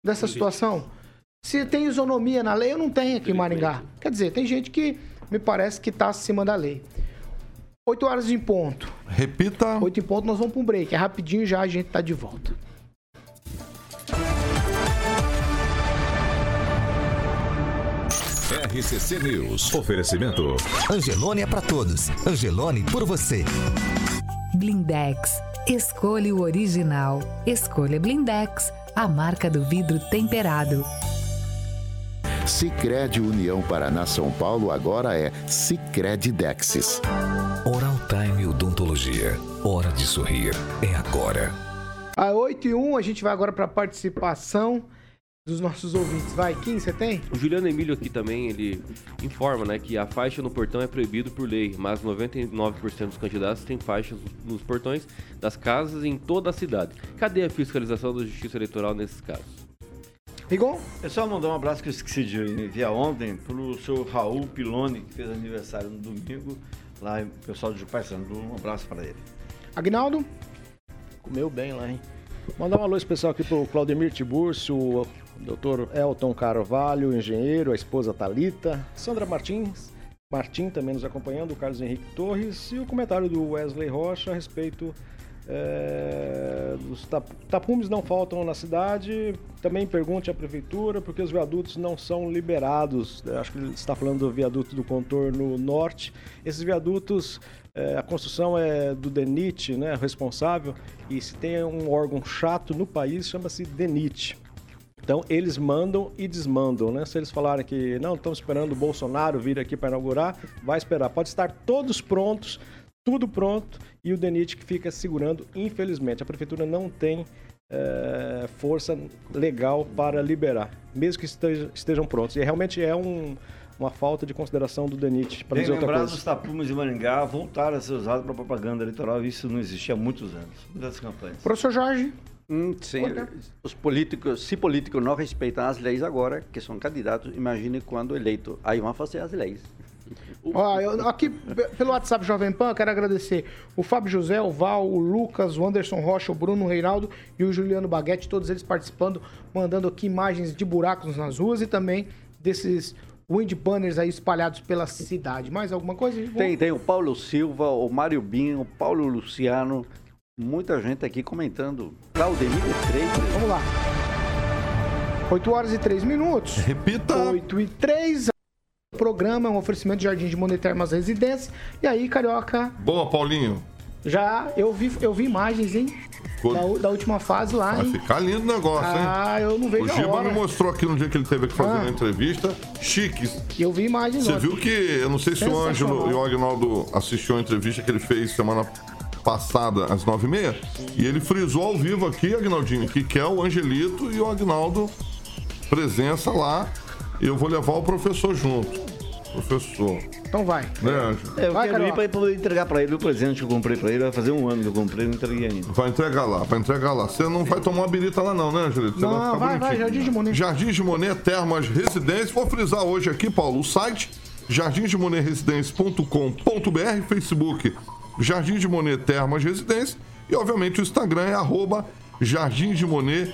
dessa situação. Se tem isonomia na lei, eu não tenho aqui em Maringá. Quer dizer, tem gente que me parece que está acima da lei. 8 horas em ponto. Repita. 8 em ponto, nós vamos para um break. É rapidinho já a gente tá de volta. RCC News. Oferecimento. Angelone é pra todos. Angelone por você. Blindex. Escolha o original. Escolha Blindex, a marca do vidro temperado. Sicredi União Paraná São Paulo agora é Sicredi Dexis. Oral Time Odontologia. Hora de sorrir. É agora. A 8 e 1, a gente vai agora para a participação dos nossos ouvintes. Vai, Kim, você tem? O Juliano Emílio aqui também, ele informa, né, que a faixa no portão é proibido por lei, mas 99% dos candidatos têm faixas nos portões das casas em toda a cidade. Cadê a fiscalização da Justiça Eleitoral nesses casos? Rigon? É só mandar um abraço que eu esqueci de enviar ontem pro seu Raul Piloni, que fez aniversário no domingo, lá o pessoal de Jupaissando. Um abraço para ele. Agnaldo? Comeu bem lá, hein? Mandar um alô especial aqui pro Claudemir Tiburcio, o doutor Elton Carvalho, engenheiro, a esposa Talita, Sandra Martins, Martim também nos acompanhando, o Carlos Henrique Torres e o comentário do Wesley Rocha a respeito é, tap- tapumes não faltam na cidade. Também pergunte à prefeitura porque os viadutos não são liberados. Eu acho que ele está falando do viaduto do contorno norte. Esses viadutos, é, a construção é do DENIT, né, responsável. E se tem um órgão chato no país, chama-se DENIT. Então eles mandam e desmandam, né? Se eles falarem que não, estamos esperando o Bolsonaro vir aqui para inaugurar, vai esperar. Pode estar todos prontos, tudo pronto, e o DENIT que fica segurando, infelizmente. A prefeitura não tem eh, força legal para liberar, mesmo que esteja- estejam prontos. E realmente é um- uma falta de consideração do DENIT, para Bem dizer outra coisa. os tapumes de Maringá voltaram a ser usados para propaganda eleitoral. Isso não existia há muitos anos, muitas campanhas. Professor Jorge? Hum, sim. Os políticos, se políticos não respeitam as leis agora, que são candidatos, imagine quando eleito. Aí vão fazer as leis. Ó, eu- aqui pe- pelo WhatsApp Jovem Pan, eu quero agradecer o Fábio José, o Val, o Lucas, o Anderson Rocha, o Bruno Reinaldo e o Juliano Baguete, todos eles participando, mandando aqui imagens de buracos nas ruas e também desses wind banners aí espalhados pela cidade. Mais alguma coisa? Tem, tem o Paulo Silva, o Mário Binho, o Paulo Luciano, muita gente aqui comentando. Claudemir Freitas. Vamos lá. 8 horas e 3 minutos. Repita. 8 e 3. O programa é um oferecimento de Jardim de Monetermas Residência. E aí, Carioca, Boa, Paulinho. já eu vi, eu vi imagens, hein? Da, da última fase lá, Vai hein? ficar lindo o negócio, hein? Ah, eu não O vejo a Giba me mostrou aqui no dia que ele teve que fazer Ah. uma entrevista. Chique. Eu vi imagens Você viu que, eu não sei se o Ângelo e o Agnaldo assistiu a entrevista que ele fez semana passada, às nove e meia, e ele frisou ao vivo aqui, Agnaldinho, que quer o Angelito e o Agnaldo presença lá. Eu vou levar o professor junto. Professor. Então vai. Né, Ângelo? É, eu Vai, quero ir Carioca. para poder entregar para ele o presente que eu comprei para ele. Vai fazer um ano que eu comprei, não entreguei ainda. Vai entregar lá, vai entregar lá. Você não vai tomar uma birita lá não, né, Angelito? Você Não, ficar vai, vai, bonitinho. Jardim de Monet. Jardim de Monet Termas Residência. Vou frisar hoje aqui, Paulo, o site jardimdemonetresidencia.com.br, Facebook Jardim de Monet Termas Residência e, obviamente, o Instagram é arroba Jardim de Monet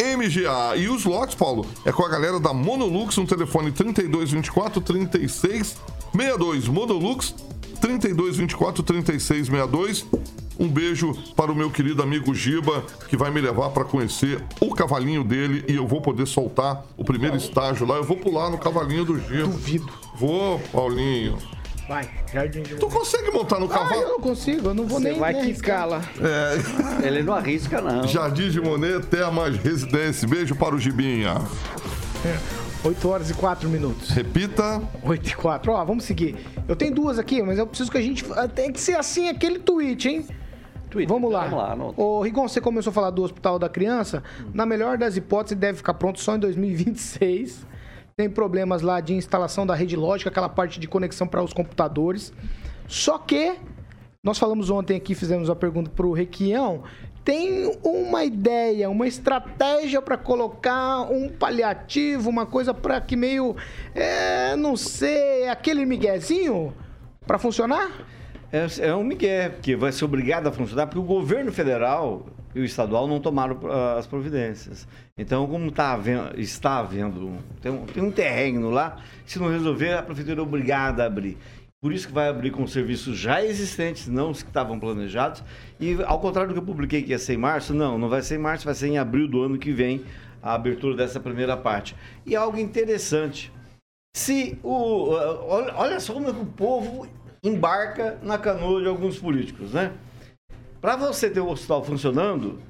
MGA. E os lotes, Paulo, é com a galera da Monolux no telefone 3224 3662. Monolux 3224 3662. Um beijo para o meu querido amigo Giba, que vai me levar para conhecer o cavalinho dele e eu vou poder soltar o primeiro estágio lá. Eu vou pular no cavalinho do Giba. Duvido. Vou, Paulinho. Vai, Jardim de Tu consegue montar no Ah, eu cavalo? não consigo, eu não vou Você nem. vai nem quicar lá. É, Ele não arrisca, não. Jardim de Monet, Termas Residência. Beijo para o Gibinha. 8 horas e 4 minutos. Repita. 8 e 4. Ó, vamos seguir. Eu tenho duas aqui, mas eu preciso que a gente. Tem que ser assim aquele tweet, hein? Twitter. Vamos lá. Vamos lá, anota. Ô, Rigon, você começou a falar do Hospital da Criança. Na melhor das hipóteses, deve ficar pronto só em 2026. Tem problemas lá de instalação da rede lógica, aquela parte de conexão para os computadores. Só que, nós falamos ontem aqui, fizemos uma pergunta para o Requião. Tem uma ideia, uma estratégia para colocar um paliativo, uma coisa para que meio, é, não sei, aquele miguezinho para funcionar? É, é um migué, que vai ser obrigado a funcionar, porque o governo federal e o estadual não tomaram ah, as providências. Então, como tá havendo- está havendo, tem um, tem um terreno lá, se não resolver, a prefeitura é obrigada a abrir. Por isso que vai abrir com serviços já existentes, não os que estavam planejados. E ao contrário do que eu publiquei que ia ser em março, não, não vai ser em março, vai ser em abril do ano que vem a abertura dessa primeira parte. E algo interessante, se o. Olha, só como é o povo embarca na canoa de alguns políticos, né? Para você ter o hospital funcionando,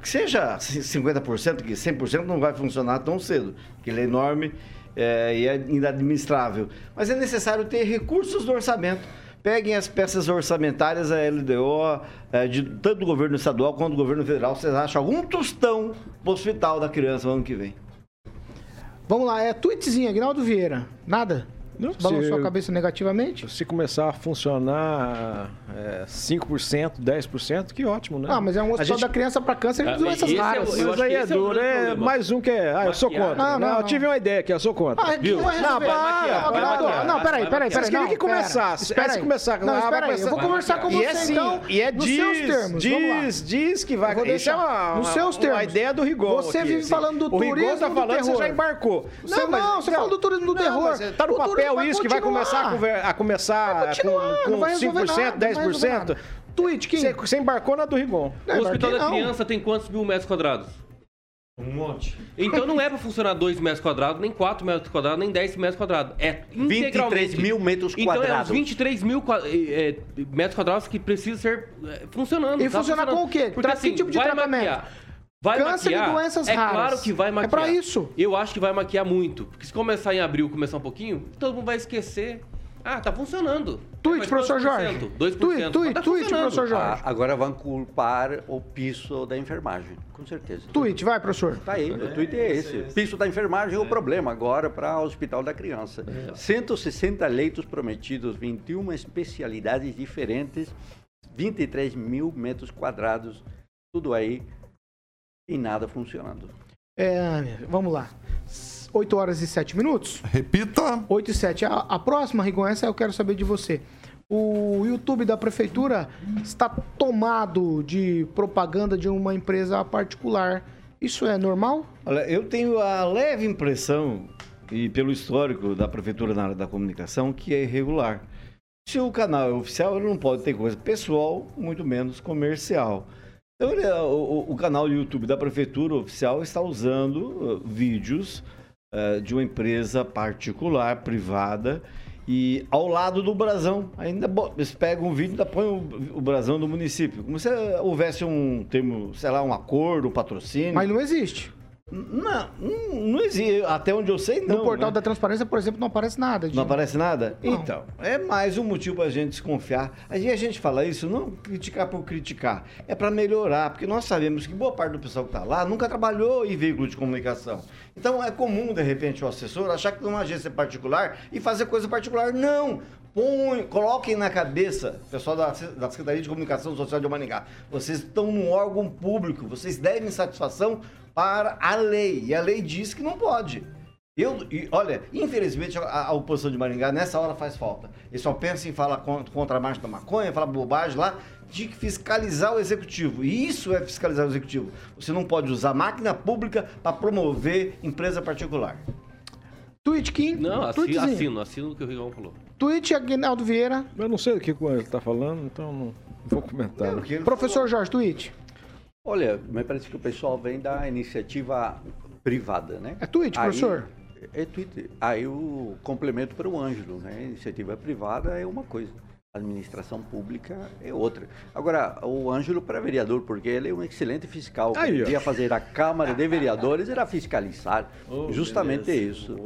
que seja 50%, que 100% não vai funcionar tão cedo, porque ele é enorme é, e é inadministrável. Mas é necessário ter recursos do orçamento. Peguem as peças orçamentárias, a LDO, é, de tanto do governo estadual quanto do governo federal. Vocês acham algum tostão pro hospital da criança no ano que vem? Vamos lá, é tweetzinho, Agnaldo Vieira. Nada? Não, Balançou se- a cabeça negativamente? Se começar a funcionar é, 5%, 10%, que ótimo, né? Ah, mas é um hospital A gente- da criança para câncer Ah, de doenças é raras. eu Mas acho aí que é é duro, é problema. mais um que é. Ah, eu sou contra. Não, Não, não, eu não. tive uma ideia aqui, eu sou contra. Ah, aqui Viu? Não, vai Não, maquiar, não, peraí, maquiar. peraí, Vocês peraí. queriam que começasse. pera. Aí se começar- Não, espera aí, eu vou conversar com E você é então, e é nos diz, diz, diz que vai. Eu vou é deixar uma, nos seus termos. Uma ideia do Rigon. Você vive assim. falando do turismo tá do falando, você terror. já embarcou. Não, não, você fala do turismo do terror. Tá no turismo papel vai isso que vai começar a, conver- a começar com, com resolver 5%, nada, não vai resolver 10%. nada. Tweet, Kim. Você, você embarcou na do Rigon. Não, O Hospital da não. Criança tem quantos mil metros quadrados? Um monte. Então não é pra funcionar 2 metros quadrados, nem 4 metros quadrados, nem 10 metros quadrados. É 23 integralmente. mil metros Então é uns quadrados. 23 mil eh, metros quadrados que precisam ser eh, funcionando. E tá funcionar com funcionando. o quê? Porque, assim, que tipo de tratamento? Maquiar. Vai Câncer e maquiar, doenças é raras. claro que vai É maquiar. pra isso. Eu acho que vai maquiar muito. Porque se começar em abril, começar um pouquinho, todo mundo vai esquecer. Ah, tá funcionando. Tweet, professor 2%, Jorge. 2%. Tweet, tweet, tá tweet, professor Jorge. Ah, agora vão culpar o piso da enfermagem, com certeza. Tweet, vai, professor. Tá aí, o tweet é esse. Piso da enfermagem é o problema agora para o Hospital da Criança. 160 leitos prometidos, 21 especialidades diferentes, 23 mil metros quadrados, tudo aí e nada funcionando. É, vamos lá. 8 horas e 7 minutos. Repita. 8 e 7. A, a próxima, Rigon, essa eu quero saber de você. O YouTube da prefeitura está tomado de propaganda de uma empresa particular. Isso é normal? Olha, eu tenho a leve impressão, e pelo histórico da prefeitura na área da comunicação, que é irregular. Se o canal é oficial, ele não pode ter coisa pessoal, muito menos comercial. Então, ele- o, o- o canal do YouTube da prefeitura oficial está usando uh, vídeos uh, de uma empresa particular, privada, e ao lado do brasão. Ainda eles pegam um vídeo e ainda põem o, o brasão do município. Como se houvesse um termo, sei lá, um acordo, um patrocínio. Mas não existe. Não, não, existe. Até onde eu sei, não. no portal né? da transparência, por exemplo, não aparece nada. de- Não aparece nada? Não. Então, é mais um motivo para a gente desconfiar. Aí a gente fala isso não criticar por criticar, é para melhorar, porque nós sabemos que boa parte do pessoal que está lá nunca trabalhou em veículo de comunicação. Então é comum, de repente, o assessor achar que é uma agência particular e fazer coisa particular. Não! Põe, coloquem na cabeça, pessoal da, da Secretaria de Comunicação Social de Maringá, vocês estão num órgão público, vocês devem satisfação para a lei. E a lei diz que não pode. Eu, e, olha, infelizmente a, a oposição de Maringá nessa hora faz falta. Eles só pensam em falar contra, contra a marcha da maconha, falar bobagem lá, de fiscalizar o executivo. E isso é fiscalizar o executivo. Você não pode usar máquina pública para promover empresa particular. Tweet Kim. Não, assino, assino, assino o que o Rigão falou. Tweet Aguinaldo Vieira. Eu não sei do que o Ângelo está falando, então não vou comentar. Professor Jorge, tweet. Olha, me parece que o pessoal vem da iniciativa privada, né? É tweet, Aí- professor? É tweet. Aí o complemento para o Ângelo, né? Iniciativa privada é uma coisa. Administração pública é outra. Agora, o Ângelo para vereador, porque ele é um excelente fiscal. Aí, devia fazer a Câmara de Vereadores era fiscalizar. Oh, Justamente beleza. isso.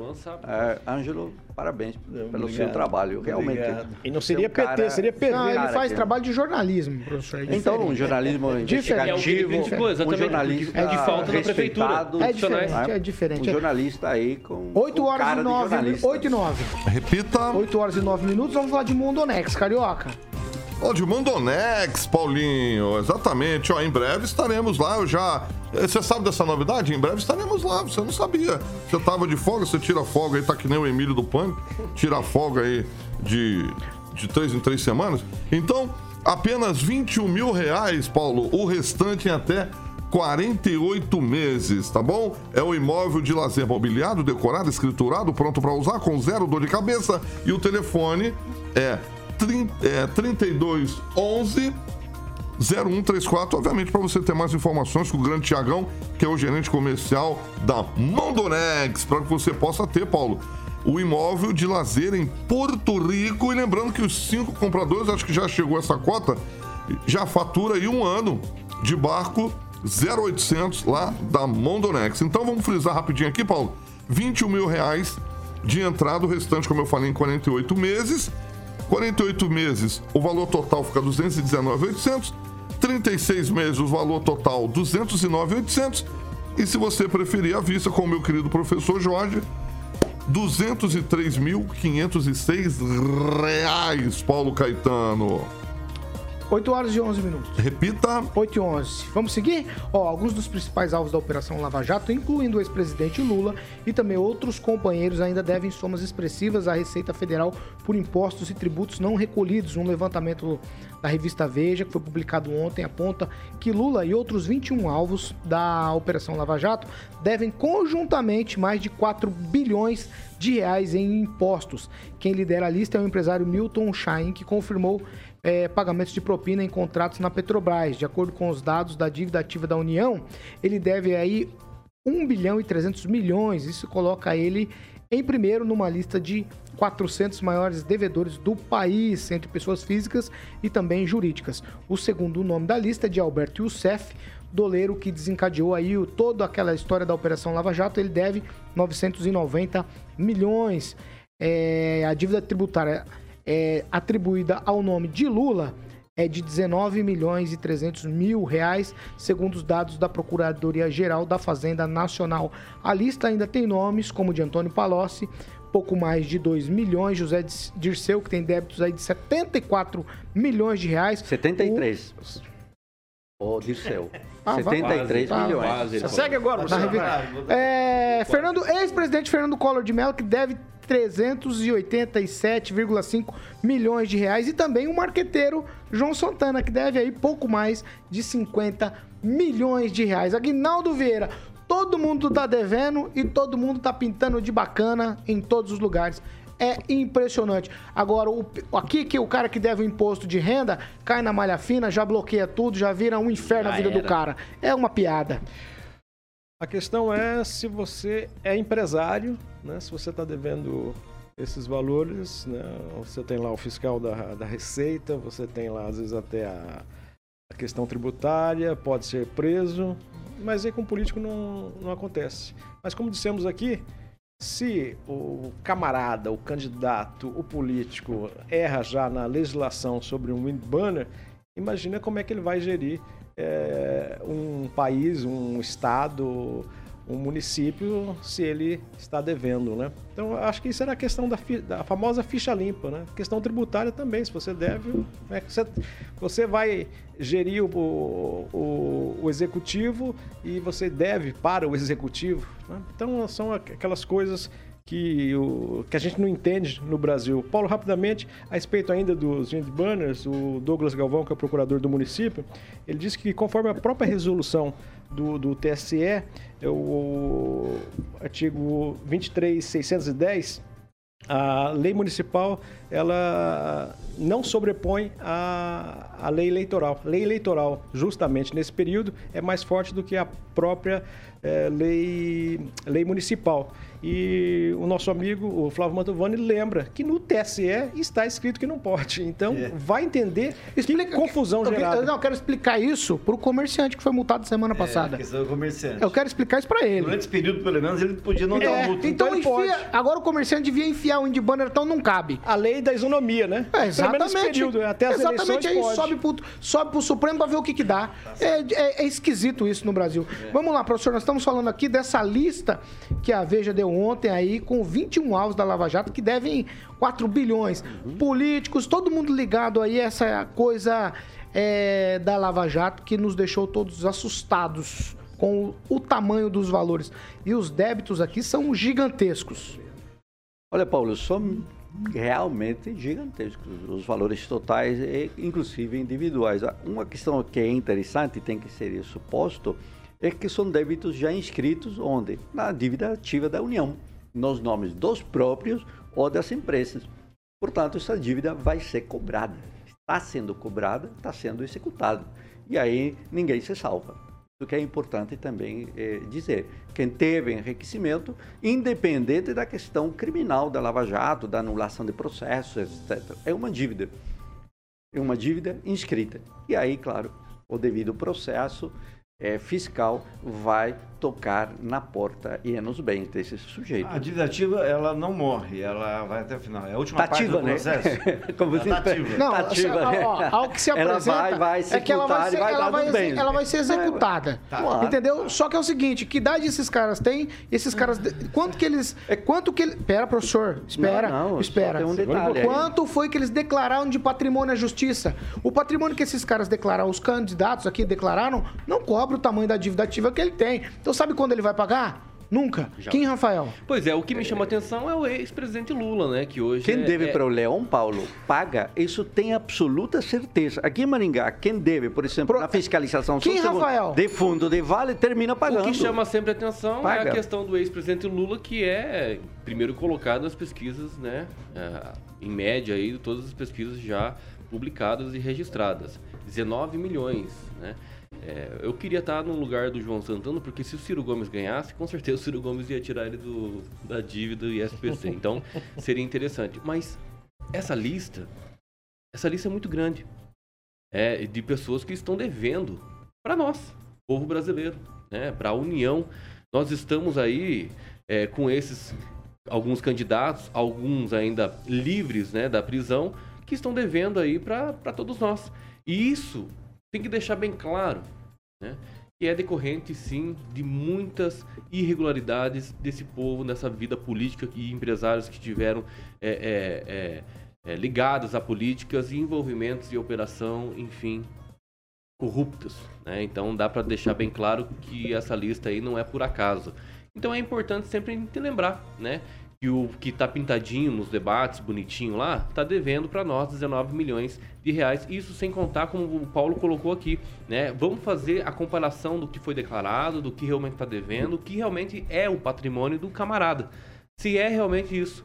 É, Ângelo, parabéns pelo Obrigado. seu trabalho. Realmente. Obrigado. E não Você é seria um cara- PT, seria PV. Não, ele cara, faz que- trabalho de jornalismo, professor. É Então, um jornalismo É investigativo, criticou, exatamente, um jornalista é de falta na prefeitura. É diferente, é Um diferente. jornalista aí com 8 com horas cara e de 9 jornalista. 8 e 9. Repita. 8 horas e 9 minutos, vamos falar de Mondonex, carioca. Ó, de Mondonex, Paulinho, exatamente. Ó, em breve estaremos lá. Eu já. eh, Você sabe dessa novidade? Em breve estaremos lá. Você não sabia. Você tava de folga, você tira folga aí, tá que nem o Emílio do Pânico. Tira folga aí de, de três em três semanas. Então, apenas 21 mil reais, Paulo. O restante em até 48 meses, tá bom? É o imóvel de lazer mobiliado, decorado, escriturado, pronto para usar, com zero dor de cabeça. E o telefone é, 30, é 3211 0134, obviamente, para você ter mais informações com o grande Tiagão, que é o gerente comercial da Mondonex, para que você possa ter, Paulo, o imóvel de lazer em Porto Rico. E lembrando que os cinco compradores, acho que já chegou essa cota, já fatura aí um ano de barco 0800 lá da Mondonex. Então vamos frisar rapidinho aqui, Paulo: 21 mil reais de entrada, o restante, como eu falei, em 48 meses. 48 meses, o valor total fica 219,800. 36 meses, o valor total 209,800. E se você preferir à vista, com o meu querido professor Jorge, 203.506 reais, Paulo Caetano. 8 horas e 11 minutos. Repita. 8 e 11. Vamos seguir? Ó, alguns dos principais alvos da Operação Lava Jato, incluindo o ex-presidente Lula e também outros companheiros, ainda devem somas expressivas à Receita Federal por impostos e tributos não recolhidos. Um levantamento da revista Veja, que foi publicado ontem, aponta que Lula e outros 21 alvos da Operação Lava Jato devem conjuntamente mais de 4 bilhões de reais em impostos. Quem lidera a lista é o empresário Milton Chain, que confirmou é, pagamentos de propina em contratos na Petrobras. De acordo com os dados da dívida ativa da União, ele deve aí 1 bilhão e 300 milhões. Isso coloca ele em primeiro numa lista de 400 maiores devedores do país, entre pessoas físicas e também jurídicas. O segundo nome da lista é de Alberto Youssef, doleiro que desencadeou aí o- toda aquela história da Operação Lava Jato. Ele deve 990 milhões. É, a dívida tributária é, atribuída ao nome de Lula é de 19 milhões e 300 mil reais, segundo os dados da Procuradoria-Geral da Fazenda Nacional. A lista ainda tem nomes como de Antônio Palocci, pouco mais de 2 milhões, José Dirceu, que tem débitos aí de 74 milhões de reais. 73. Ô, Dirceu. Ah, vai. 73 Tá, milhões. quase, ele Segue agora, professor. revista- É, Fernando, ex-presidente Fernando Collor de Mello, que deve 387,5 milhões de reais. E também o marqueteiro João Santana, que deve aí pouco mais de 50 milhões de reais. Aguinaldo Vieira, todo mundo tá devendo e todo mundo tá pintando de bacana em todos os lugares. É impressionante. Agora, o- aqui que o cara que deve o imposto de renda cai na malha fina, já bloqueia tudo, já vira um inferno a Já vida do era. cara. É uma piada. A questão é se você é empresário, né? Se você está devendo esses valores, né? Você tem lá o fiscal da, da Receita, você tem lá às vezes até a, a questão tributária, pode ser preso. mas aí com o político não, não acontece. Mas como dissemos aqui, se o camarada, o candidato, o político erra já na legislação sobre um wind banner, imagina como é que ele vai gerir é, um país, um estado, um município se ele está devendo, né? Então, acho que isso era a questão da, da famosa ficha limpa, né? Questão tributária também, se você deve, né? você, você vai gerir o, o, o, executivo e você deve para o executivo. Né? Então, são aquelas coisas que, o, que a gente não entende no Brasil. Paulo, rapidamente, a respeito ainda dos wind banners, o Douglas Galvão, que é o procurador do município, ele disse que conforme a própria resolução do, do TSE, é o artigo 23610, a lei municipal ela não sobrepõe a, a lei eleitoral. Lei eleitoral, justamente nesse período, é mais forte do que a própria é, lei, lei municipal. E o nosso amigo, o Flávio Mantovani, lembra que no TSE está escrito que não pode. Então, é. vai entender Explica, que confusão eu, gerada. Eu, não, eu quero explicar isso para o comerciante que foi multado semana é, passada. questão do comerciante. Eu quero explicar isso para ele. Durante esse período, pelo menos, ele podia não é, dar um multa. Então, então enfia, pode. agora o comerciante devia enfiar o indie banner, então não cabe. A lei da isonomia, né? É, exatamente. Período, até as exatamente, aí pode. sobe pro, sobe pro Supremo para ver o que que dá. É, é, é esquisito isso no Brasil. É. Vamos lá, professor, nós estamos falando aqui dessa lista que a Veja deu ontem aí com 21 alvos da Lava Jato que devem 4 bilhões. Uhum. Políticos, todo mundo ligado aí a essa coisa é, da Lava Jato que nos deixou todos assustados com o tamanho dos valores. E os débitos aqui são gigantescos. Olha, Paulo, são realmente gigantescos os valores totais, inclusive individuais. Uma questão que é interessante, tem que ser isso posto, é que são débitos já inscritos onde? Na dívida ativa da União, nos nomes dos próprios ou das empresas. Portanto, essa dívida vai ser cobrada. Está sendo cobrada, está sendo executada. E aí ninguém se salva. O que é importante também é dizer. Quem teve enriquecimento, independente da questão criminal da Lava Jato, da anulação de processos, etc., é uma dívida. É uma dívida inscrita. E aí, claro, o devido processo é, fiscal vai tocar na porta e é nos bens desse sujeito. A dívida ativa, ela não morre, ela vai até o final. É a última parte do né? processo. Como você ativa. Não, ativa, né? ó, ao que se apresenta ela vai, vai é que ela vai ser, vai ela vai, bens. ela vai ser executada. Tá. Entendeu? Só que é o seguinte, que idade esses caras têm? Esses caras, quanto que eles... É quanto que eles... Espera, professor, espera, não, não, espera. Um detalhe quanto aí. foi que eles declararam de patrimônio à justiça? O patrimônio que esses caras declararam, os candidatos aqui declararam, não cobre o tamanho da dívida ativa que ele tem. Então sabe quando ele vai pagar? Nunca. Já. Quem, Rafael? Pois é, o que me chama a atenção é o ex-presidente Lula, né? Que hoje. Quem é, deve é... para o Leão Paulo paga, isso tem absoluta certeza. Aqui em Maringá, quem deve, por exemplo, Pro... na fiscalização quem, Rafael? de fundo de vale, termina pagando. O que chama sempre a atenção paga. é a questão do ex-presidente Lula, que é primeiro colocado nas pesquisas, né? É, em média aí, todas as pesquisas já publicadas e registradas. 19 milhões, né? É, eu queria estar no lugar do João Santana, porque se o Ciro Gomes ganhasse, com certeza o Ciro Gomes ia tirar ele do, da dívida e SPC. Então, seria interessante. Mas essa lista, essa lista é muito grande. É de pessoas que estão devendo para nós, povo brasileiro, né? para a União. Nós estamos aí é, com esses alguns candidatos, alguns ainda livres né, da prisão, que estão devendo aí para todos nós. E isso tem que deixar bem claro né? que é decorrente, sim, de muitas irregularidades desse povo nessa vida política e empresários que tiveram é, é, é, é, ligados a políticas e envolvimentos e operação, enfim, corruptos. Né? Então dá para deixar bem claro que essa lista aí não é por acaso. Então é importante sempre lembrar, né? Que o que está pintadinho nos debates, bonitinho lá, está devendo para nós 19 milhões de reais. Isso sem contar, como o Paulo colocou aqui, né? Vamos fazer a comparação do que foi declarado, do que realmente está devendo, o que realmente é o patrimônio do camarada. Se é realmente isso.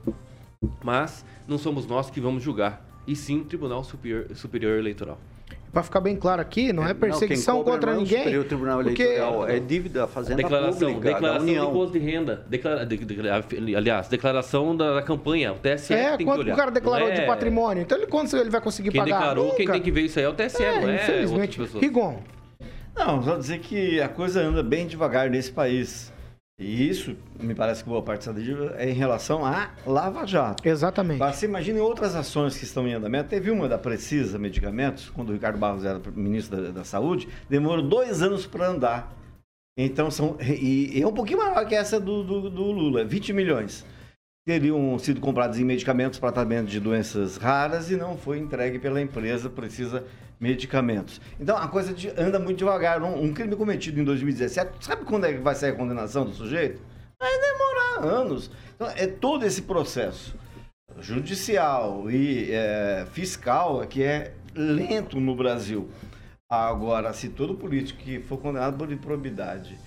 Mas não somos nós que vamos julgar, e sim o Tribunal Superior, Superior Eleitoral. Para ficar bem claro aqui, não é perseguição não, contra ninguém. É o Tribunal porque... Eleitoral, é dívida fazenda declaração, pública declaração da União. de imposto de renda, declara, de, de, aliás, declaração da, da, campanha, o TSE é, tem quanto que olhar. o cara declarou é... de patrimônio, então ele quando ele vai conseguir quem pagar? Declarou, Nunca. Quem tem que ver isso aí é o TSE, é, não é infelizmente. Rigon, Não, só dizer que a coisa anda bem devagar nesse país. E isso, me parece que boa parte dessa dívida é em relação à Lava Jato. Exatamente. Mas você imagina outras ações que estão em andamento. Teve uma da Precisa Medicamentos, quando o Ricardo Barros era ministro da, da Saúde, demorou dois anos para andar. Então, são, e, e é um pouquinho maior que essa do, do, do Lula, 20 milhões. Teriam sido comprados em medicamentos para tratamento de doenças raras e não foi entregue pela empresa Precisa Medicamentos. Então, a coisa de- anda muito devagar. Um, um crime cometido em 2017, sabe quando é que vai sair a condenação do sujeito? Vai demorar anos. Então, é todo esse processo judicial e é, fiscal que é lento no Brasil. Agora, se todo político que for condenado por improbidade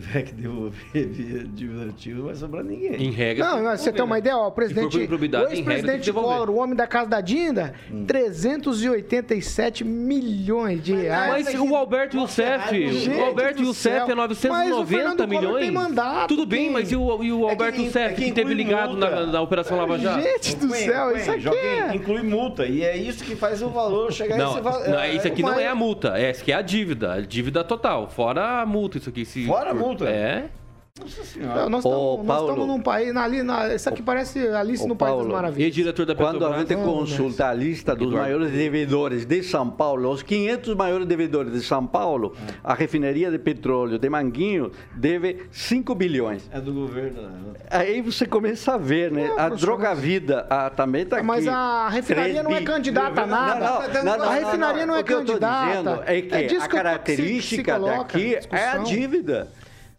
tiver que devolver via dívida ativa, não vai sobrar ninguém. Em regra. Não, mas você tem uma ideia, ó, o presidente, o ex-presidente. Collor, o homem da casa da Dinda, Hum. 387 milhões de reais. Mas o Alberto Youssef, o Alberto Youssef é Mas o Fernando 990 Collor milhões. tem mandato, Tudo bem, mas e o, e o É Alberto que- Youssef, é que que teve inclui ligado na, na Operação Lava Jato? Gente do Cunha, céu, Cunha, isso aqui é... inclui multa. E é isso que faz o valor chegar a Não, esse valor. não, isso aqui não é a multa, é, isso aqui é a dívida, a dívida total, fora a multa, isso aqui. Se, Fora a multa? É. Nossa senhora. Não, Nós Ô, estamos nós Paulo. estamos num país, ali, na, isso aqui parece Alice Ô, no País das Paulo, E Maravilhas. diretor da Quando a Petrobras? gente Vamos consulta a lista dos Eduardo. maiores devedores de São Paulo, os 500 maiores devedores de São Paulo, a refineria de petróleo de Manguinho deve 5 bilhões. É do governo. né? Aí você começa a ver, né? Não, a droga vida a, também está aqui. Mas a refinaria 3 não é candidata a nada. Não, não, não, a refinaria não, é O que eu tô candidata. dizendo é que É disso a que eu- característica que daqui é a dívida.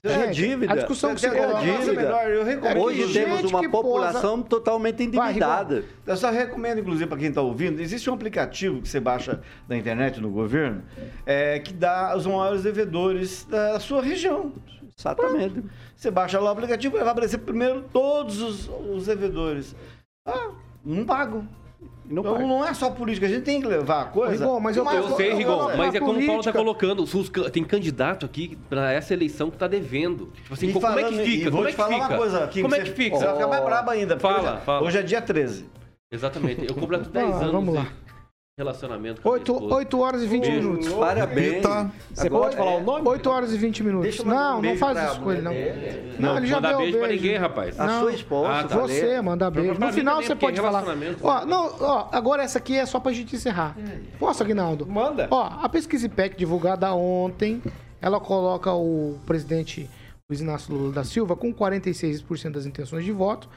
É dívida. a discussão que se é coloca- dívida. melhor, eu recomendo. Hoje temos uma população totalmente Vai, endividada. Eu só recomendo, inclusive, para quem está ouvindo, existe um aplicativo que você baixa da internet no governo é, que dá os maiores devedores da sua região. Exatamente. Você baixa lá o aplicativo e vai aparecer primeiro todos os, os devedores. Ah, não pagam. Não então não é só política, a gente tem que levar a coisa. Rigon, mas eu- Mas- Eu sei, Rigon, eu- mas é como o Paulo tá política- colocando. tem candidato aqui pra essa eleição que tá devendo. Tipo assim, E como é que falando- fica? vou Como é te que falar fica? uma coisa aqui. Como é você- que fica? Você vai ficar mais brabo ainda. porque, Fala, exemplo, fala. Hoje é dia 13. Exatamente. Eu completo 10 Ah, anos vamos lá. Relacionamento com a minha 8, esposa. 8 horas e 20 Beijo. minutos. Parabéns. Eita. Você Agora- pode falar o nome? 8 horas e 20 minutos. Um Não, não faz pra isso com ele, não. mulher Não, ele já Manda deu beijo pra beijo. ninguém, rapaz. A Não. sua esposa. Ah, tá. Você manda Pra- beijo. pra No final você porque pode falar. Ó, não, ó, agora essa aqui é só pra gente encerrar. Posso, Aguinaldo? Manda. Ó, a pesquisa IPEC divulgada ontem, ela coloca o presidente Luiz Inácio Lula da Silva com 46% das intenções de voto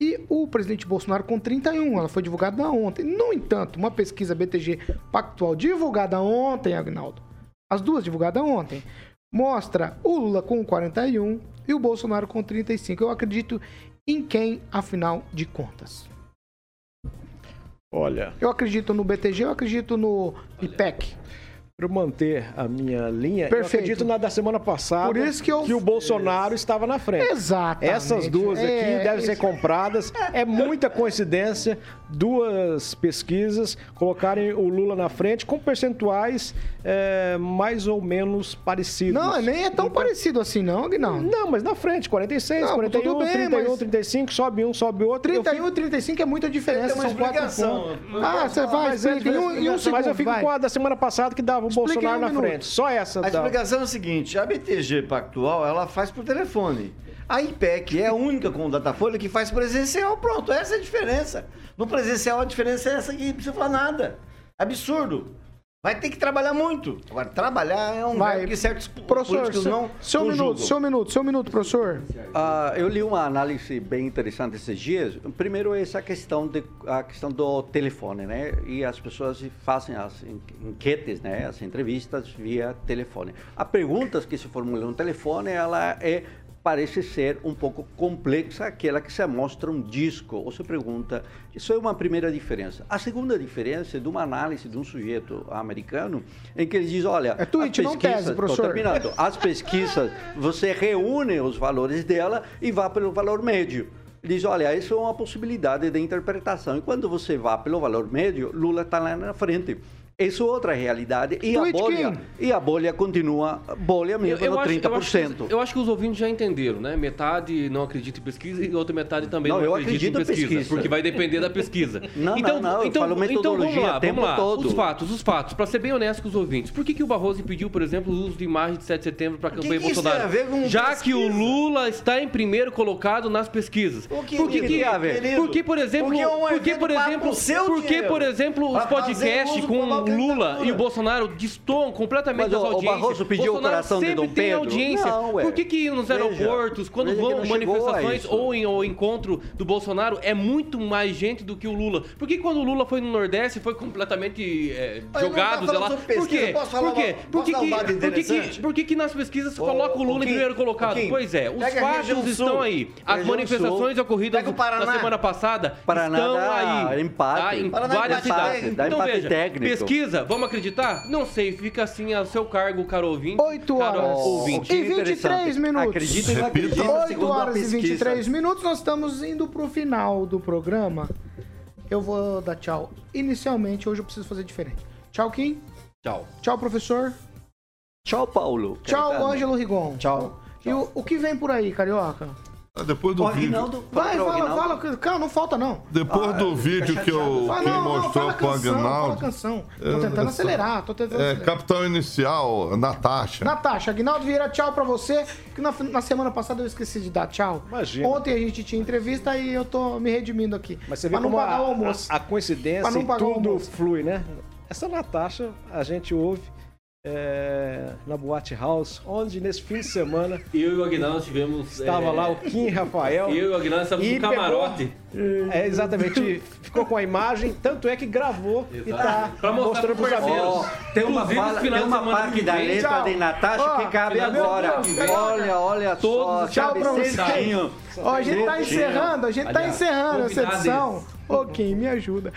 e o presidente Bolsonaro com 31%. Ela foi divulgada ontem. No entanto, uma pesquisa BTG Pactual divulgada ontem, Agnaldo, as duas divulgadas ontem, mostra o Lula com 41% e o Bolsonaro com 35%. Eu acredito em quem, afinal de contas? Olha, Eu acredito no BTG, eu acredito no IPEC. Para manter a minha linha, Perfeito. eu acredito na da semana passada Por isso que eu- o Bolsonaro estava na frente. Exatamente. Essas duas aqui É, devem ser isso- compradas. É muita coincidência duas pesquisas colocarem o Lula na frente com percentuais é, mais ou menos parecidos. Não, nem é tão Então- parecido assim, não, Aguinaldo. Não, mas na frente, 46, Não, 41, tudo bem, 31, mas- 35, sobe um, sobe outro. Eu 31 e 35 é muita diferença, são quatro pontos. Ah, você vai, Mas, é explica um, um mas segundo, eu fico vai. com a da semana passada que dava o Explica Bolsonaro um na minuto. frente. Só essa. A da- explicação é a seguinte: a BTG Pactual ela faz por telefone. A IPEC é a única com o Datafolha que faz presencial. Pronto, essa é a diferença. No presencial a diferença é essa aqui, não precisa falar nada. Absurdo. Vai ter que trabalhar muito. Agora, trabalhar é um Vai. que certos Professor, políticos seu, não seu minuto, seu minuto, seu minuto, professor. Ah, eu li uma análise bem interessante esses dias. Primeiro essa questão de a questão do telefone, né? E as pessoas fazem as en- enquetes, né? As entrevistas via telefone. A perguntas que se formulam no telefone, ela é parece ser um pouco complexa, aquela que se mostra um disco ou se pergunta. Isso é uma primeira diferença. A segunda diferença é de uma análise de um sujeito americano em que ele diz, olha, É tweet, as não pesquisas- tese, Tô professor. terminando. As pesquisas, você reúne os valores dela e vai pelo valor médio. Diz, olha, isso é uma possibilidade de interpretação. E quando você vai pelo valor médio, Lula está lá na frente. Isso é outra realidade. E a, Tweet bolha, King. e a bolha continua bolha mesmo no acho, 30%. eu, acho que, eu acho que os ouvintes já entenderam, né? Metade não acredita em pesquisa e outra metade também Não, não, eu acredita em acredito em pesquisa, pesquisa. Porque vai depender da pesquisa. Não, então, não, não, eu então, falo então vamos metodologia lá, o tempo vamos lá. todo. Os fatos, os fatos. Para ser bem honesto com os ouvintes. Por que, que o Barroso impediu, por exemplo, o uso de imagens de 7 de setembro para a campanha que Bolsonaro? a Já pesquisa? que o Lula está em primeiro colocado nas pesquisas. O que por que, a? Por que, por exemplo, Porque é por que, por exemplo, o seu por que, dinheiro. por exemplo, os podcasts com Lula e o Bolsonaro destoam completamente Mas o- das o audiências? Barroso pediu o Bolsonaro coração de sempre Dom tem Pedro? audiência. Não, ué. Por que, que nos Veja, aeroportos, quando veja vão manifestações ou em ou encontro do Bolsonaro, é muito mais gente do que o Lula? Por que quando o Lula foi no Nordeste foi completamente é, tá jogado, sei lá? Por pesquisa, quê? posso falar Por quê? Por que um que- por que por que que nas pesquisas Ô, coloca o ô, Lula em primeiro colocado? ô, Pois é, os fatos estão aí. As manifestações sul. ocorridas o na semana passada Paraná estão dá aí. empate. tá? Em Paraná várias cidades. Então empate veja, técnico. Pesquisa, vamos acreditar? Não sei, fica assim a seu cargo, caro ouvinte. 8 caro horas ouvinte. e 23 interessante. minutos. Acredita não acredita, 8 segundo a horas e pesquisa. 23 minutos, nós estamos indo pro final do programa. Eu vou dar tchau. Inicialmente, hoje eu preciso fazer diferente. Tchau, Kim. Tchau. Tchau, professor. Tchau, Paulo. Tchau, Caetano. Ângelo Rigon. Tchau. E o, o que vem por aí, Carioca? Ah, Depois do O vídeo. Aguinaldo. Vai, pro fala, Aguinaldo. fala. Calma, não falta não. Depois Ah, do vídeo que o Fala, Kim não, não, mostrou fala a pro canção, fala canção. Tô Eu- tentando eu- acelerar, tô tentando É, acelerar. Capitão Inicial, Natasha. Natasha, Aguinaldo Vieira, tchau pra você. Que na, na semana passada eu esqueci de dar tchau. Imagina. Ontem a gente tinha entrevista e eu tô me redimindo aqui. Mas você vê pra não como pagar a, o almoço. a, a coincidência Pra não pagar o tudo almoço. flui, né? Essa Natasha a gente ouve é, na Boate House, onde nesse fim de semana Eu e o Aguinaldo tivemos. estava é, lá o Kim Rafael. Eu e o Aguinaldo estávamos no camarote. É, exatamente. Ficou com a imagem, tanto é que gravou e tá Pra mostrando pros amigos. Ó, tem uma, fala, tem de uma parte da letra tchau. de Natasha Ó, que cabe agora. Olha, olha Todos só. Tchau pra vocês. Ó, a gente tá encerrando, a gente tá Aliás, encerrando essa edição. Ô, Kim, me ajuda.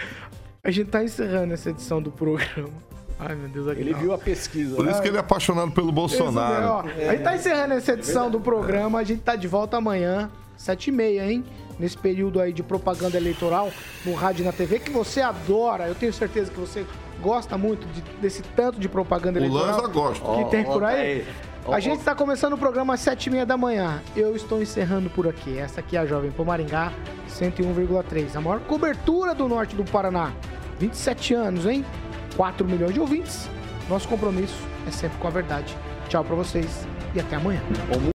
A gente tá encerrando essa edição do programa. Ai, meu Deus, Ele Aguinaldo. viu a pesquisa. Por isso que ele é apaixonado pelo Isso Bolsonaro. ó. A gente tá encerrando essa edição do programa. A gente tá de volta amanhã, 7h30, hein? Nesse período aí de propaganda eleitoral no rádio e na TV, que você adora. Eu tenho certeza que você gosta muito de- desse tanto de propaganda O eleitoral. Lanza gosta. que tem por Ó, aí. ó, A gente está começando o programa às 7h30 da manhã. Eu estou encerrando por aqui. Essa aqui é a Jovem Pan Maringá 101,3. A maior cobertura do norte do Paraná. 27 anos, hein? 4 milhões de ouvintes. Nosso compromisso é sempre com a verdade. Tchau pra vocês e até amanhã.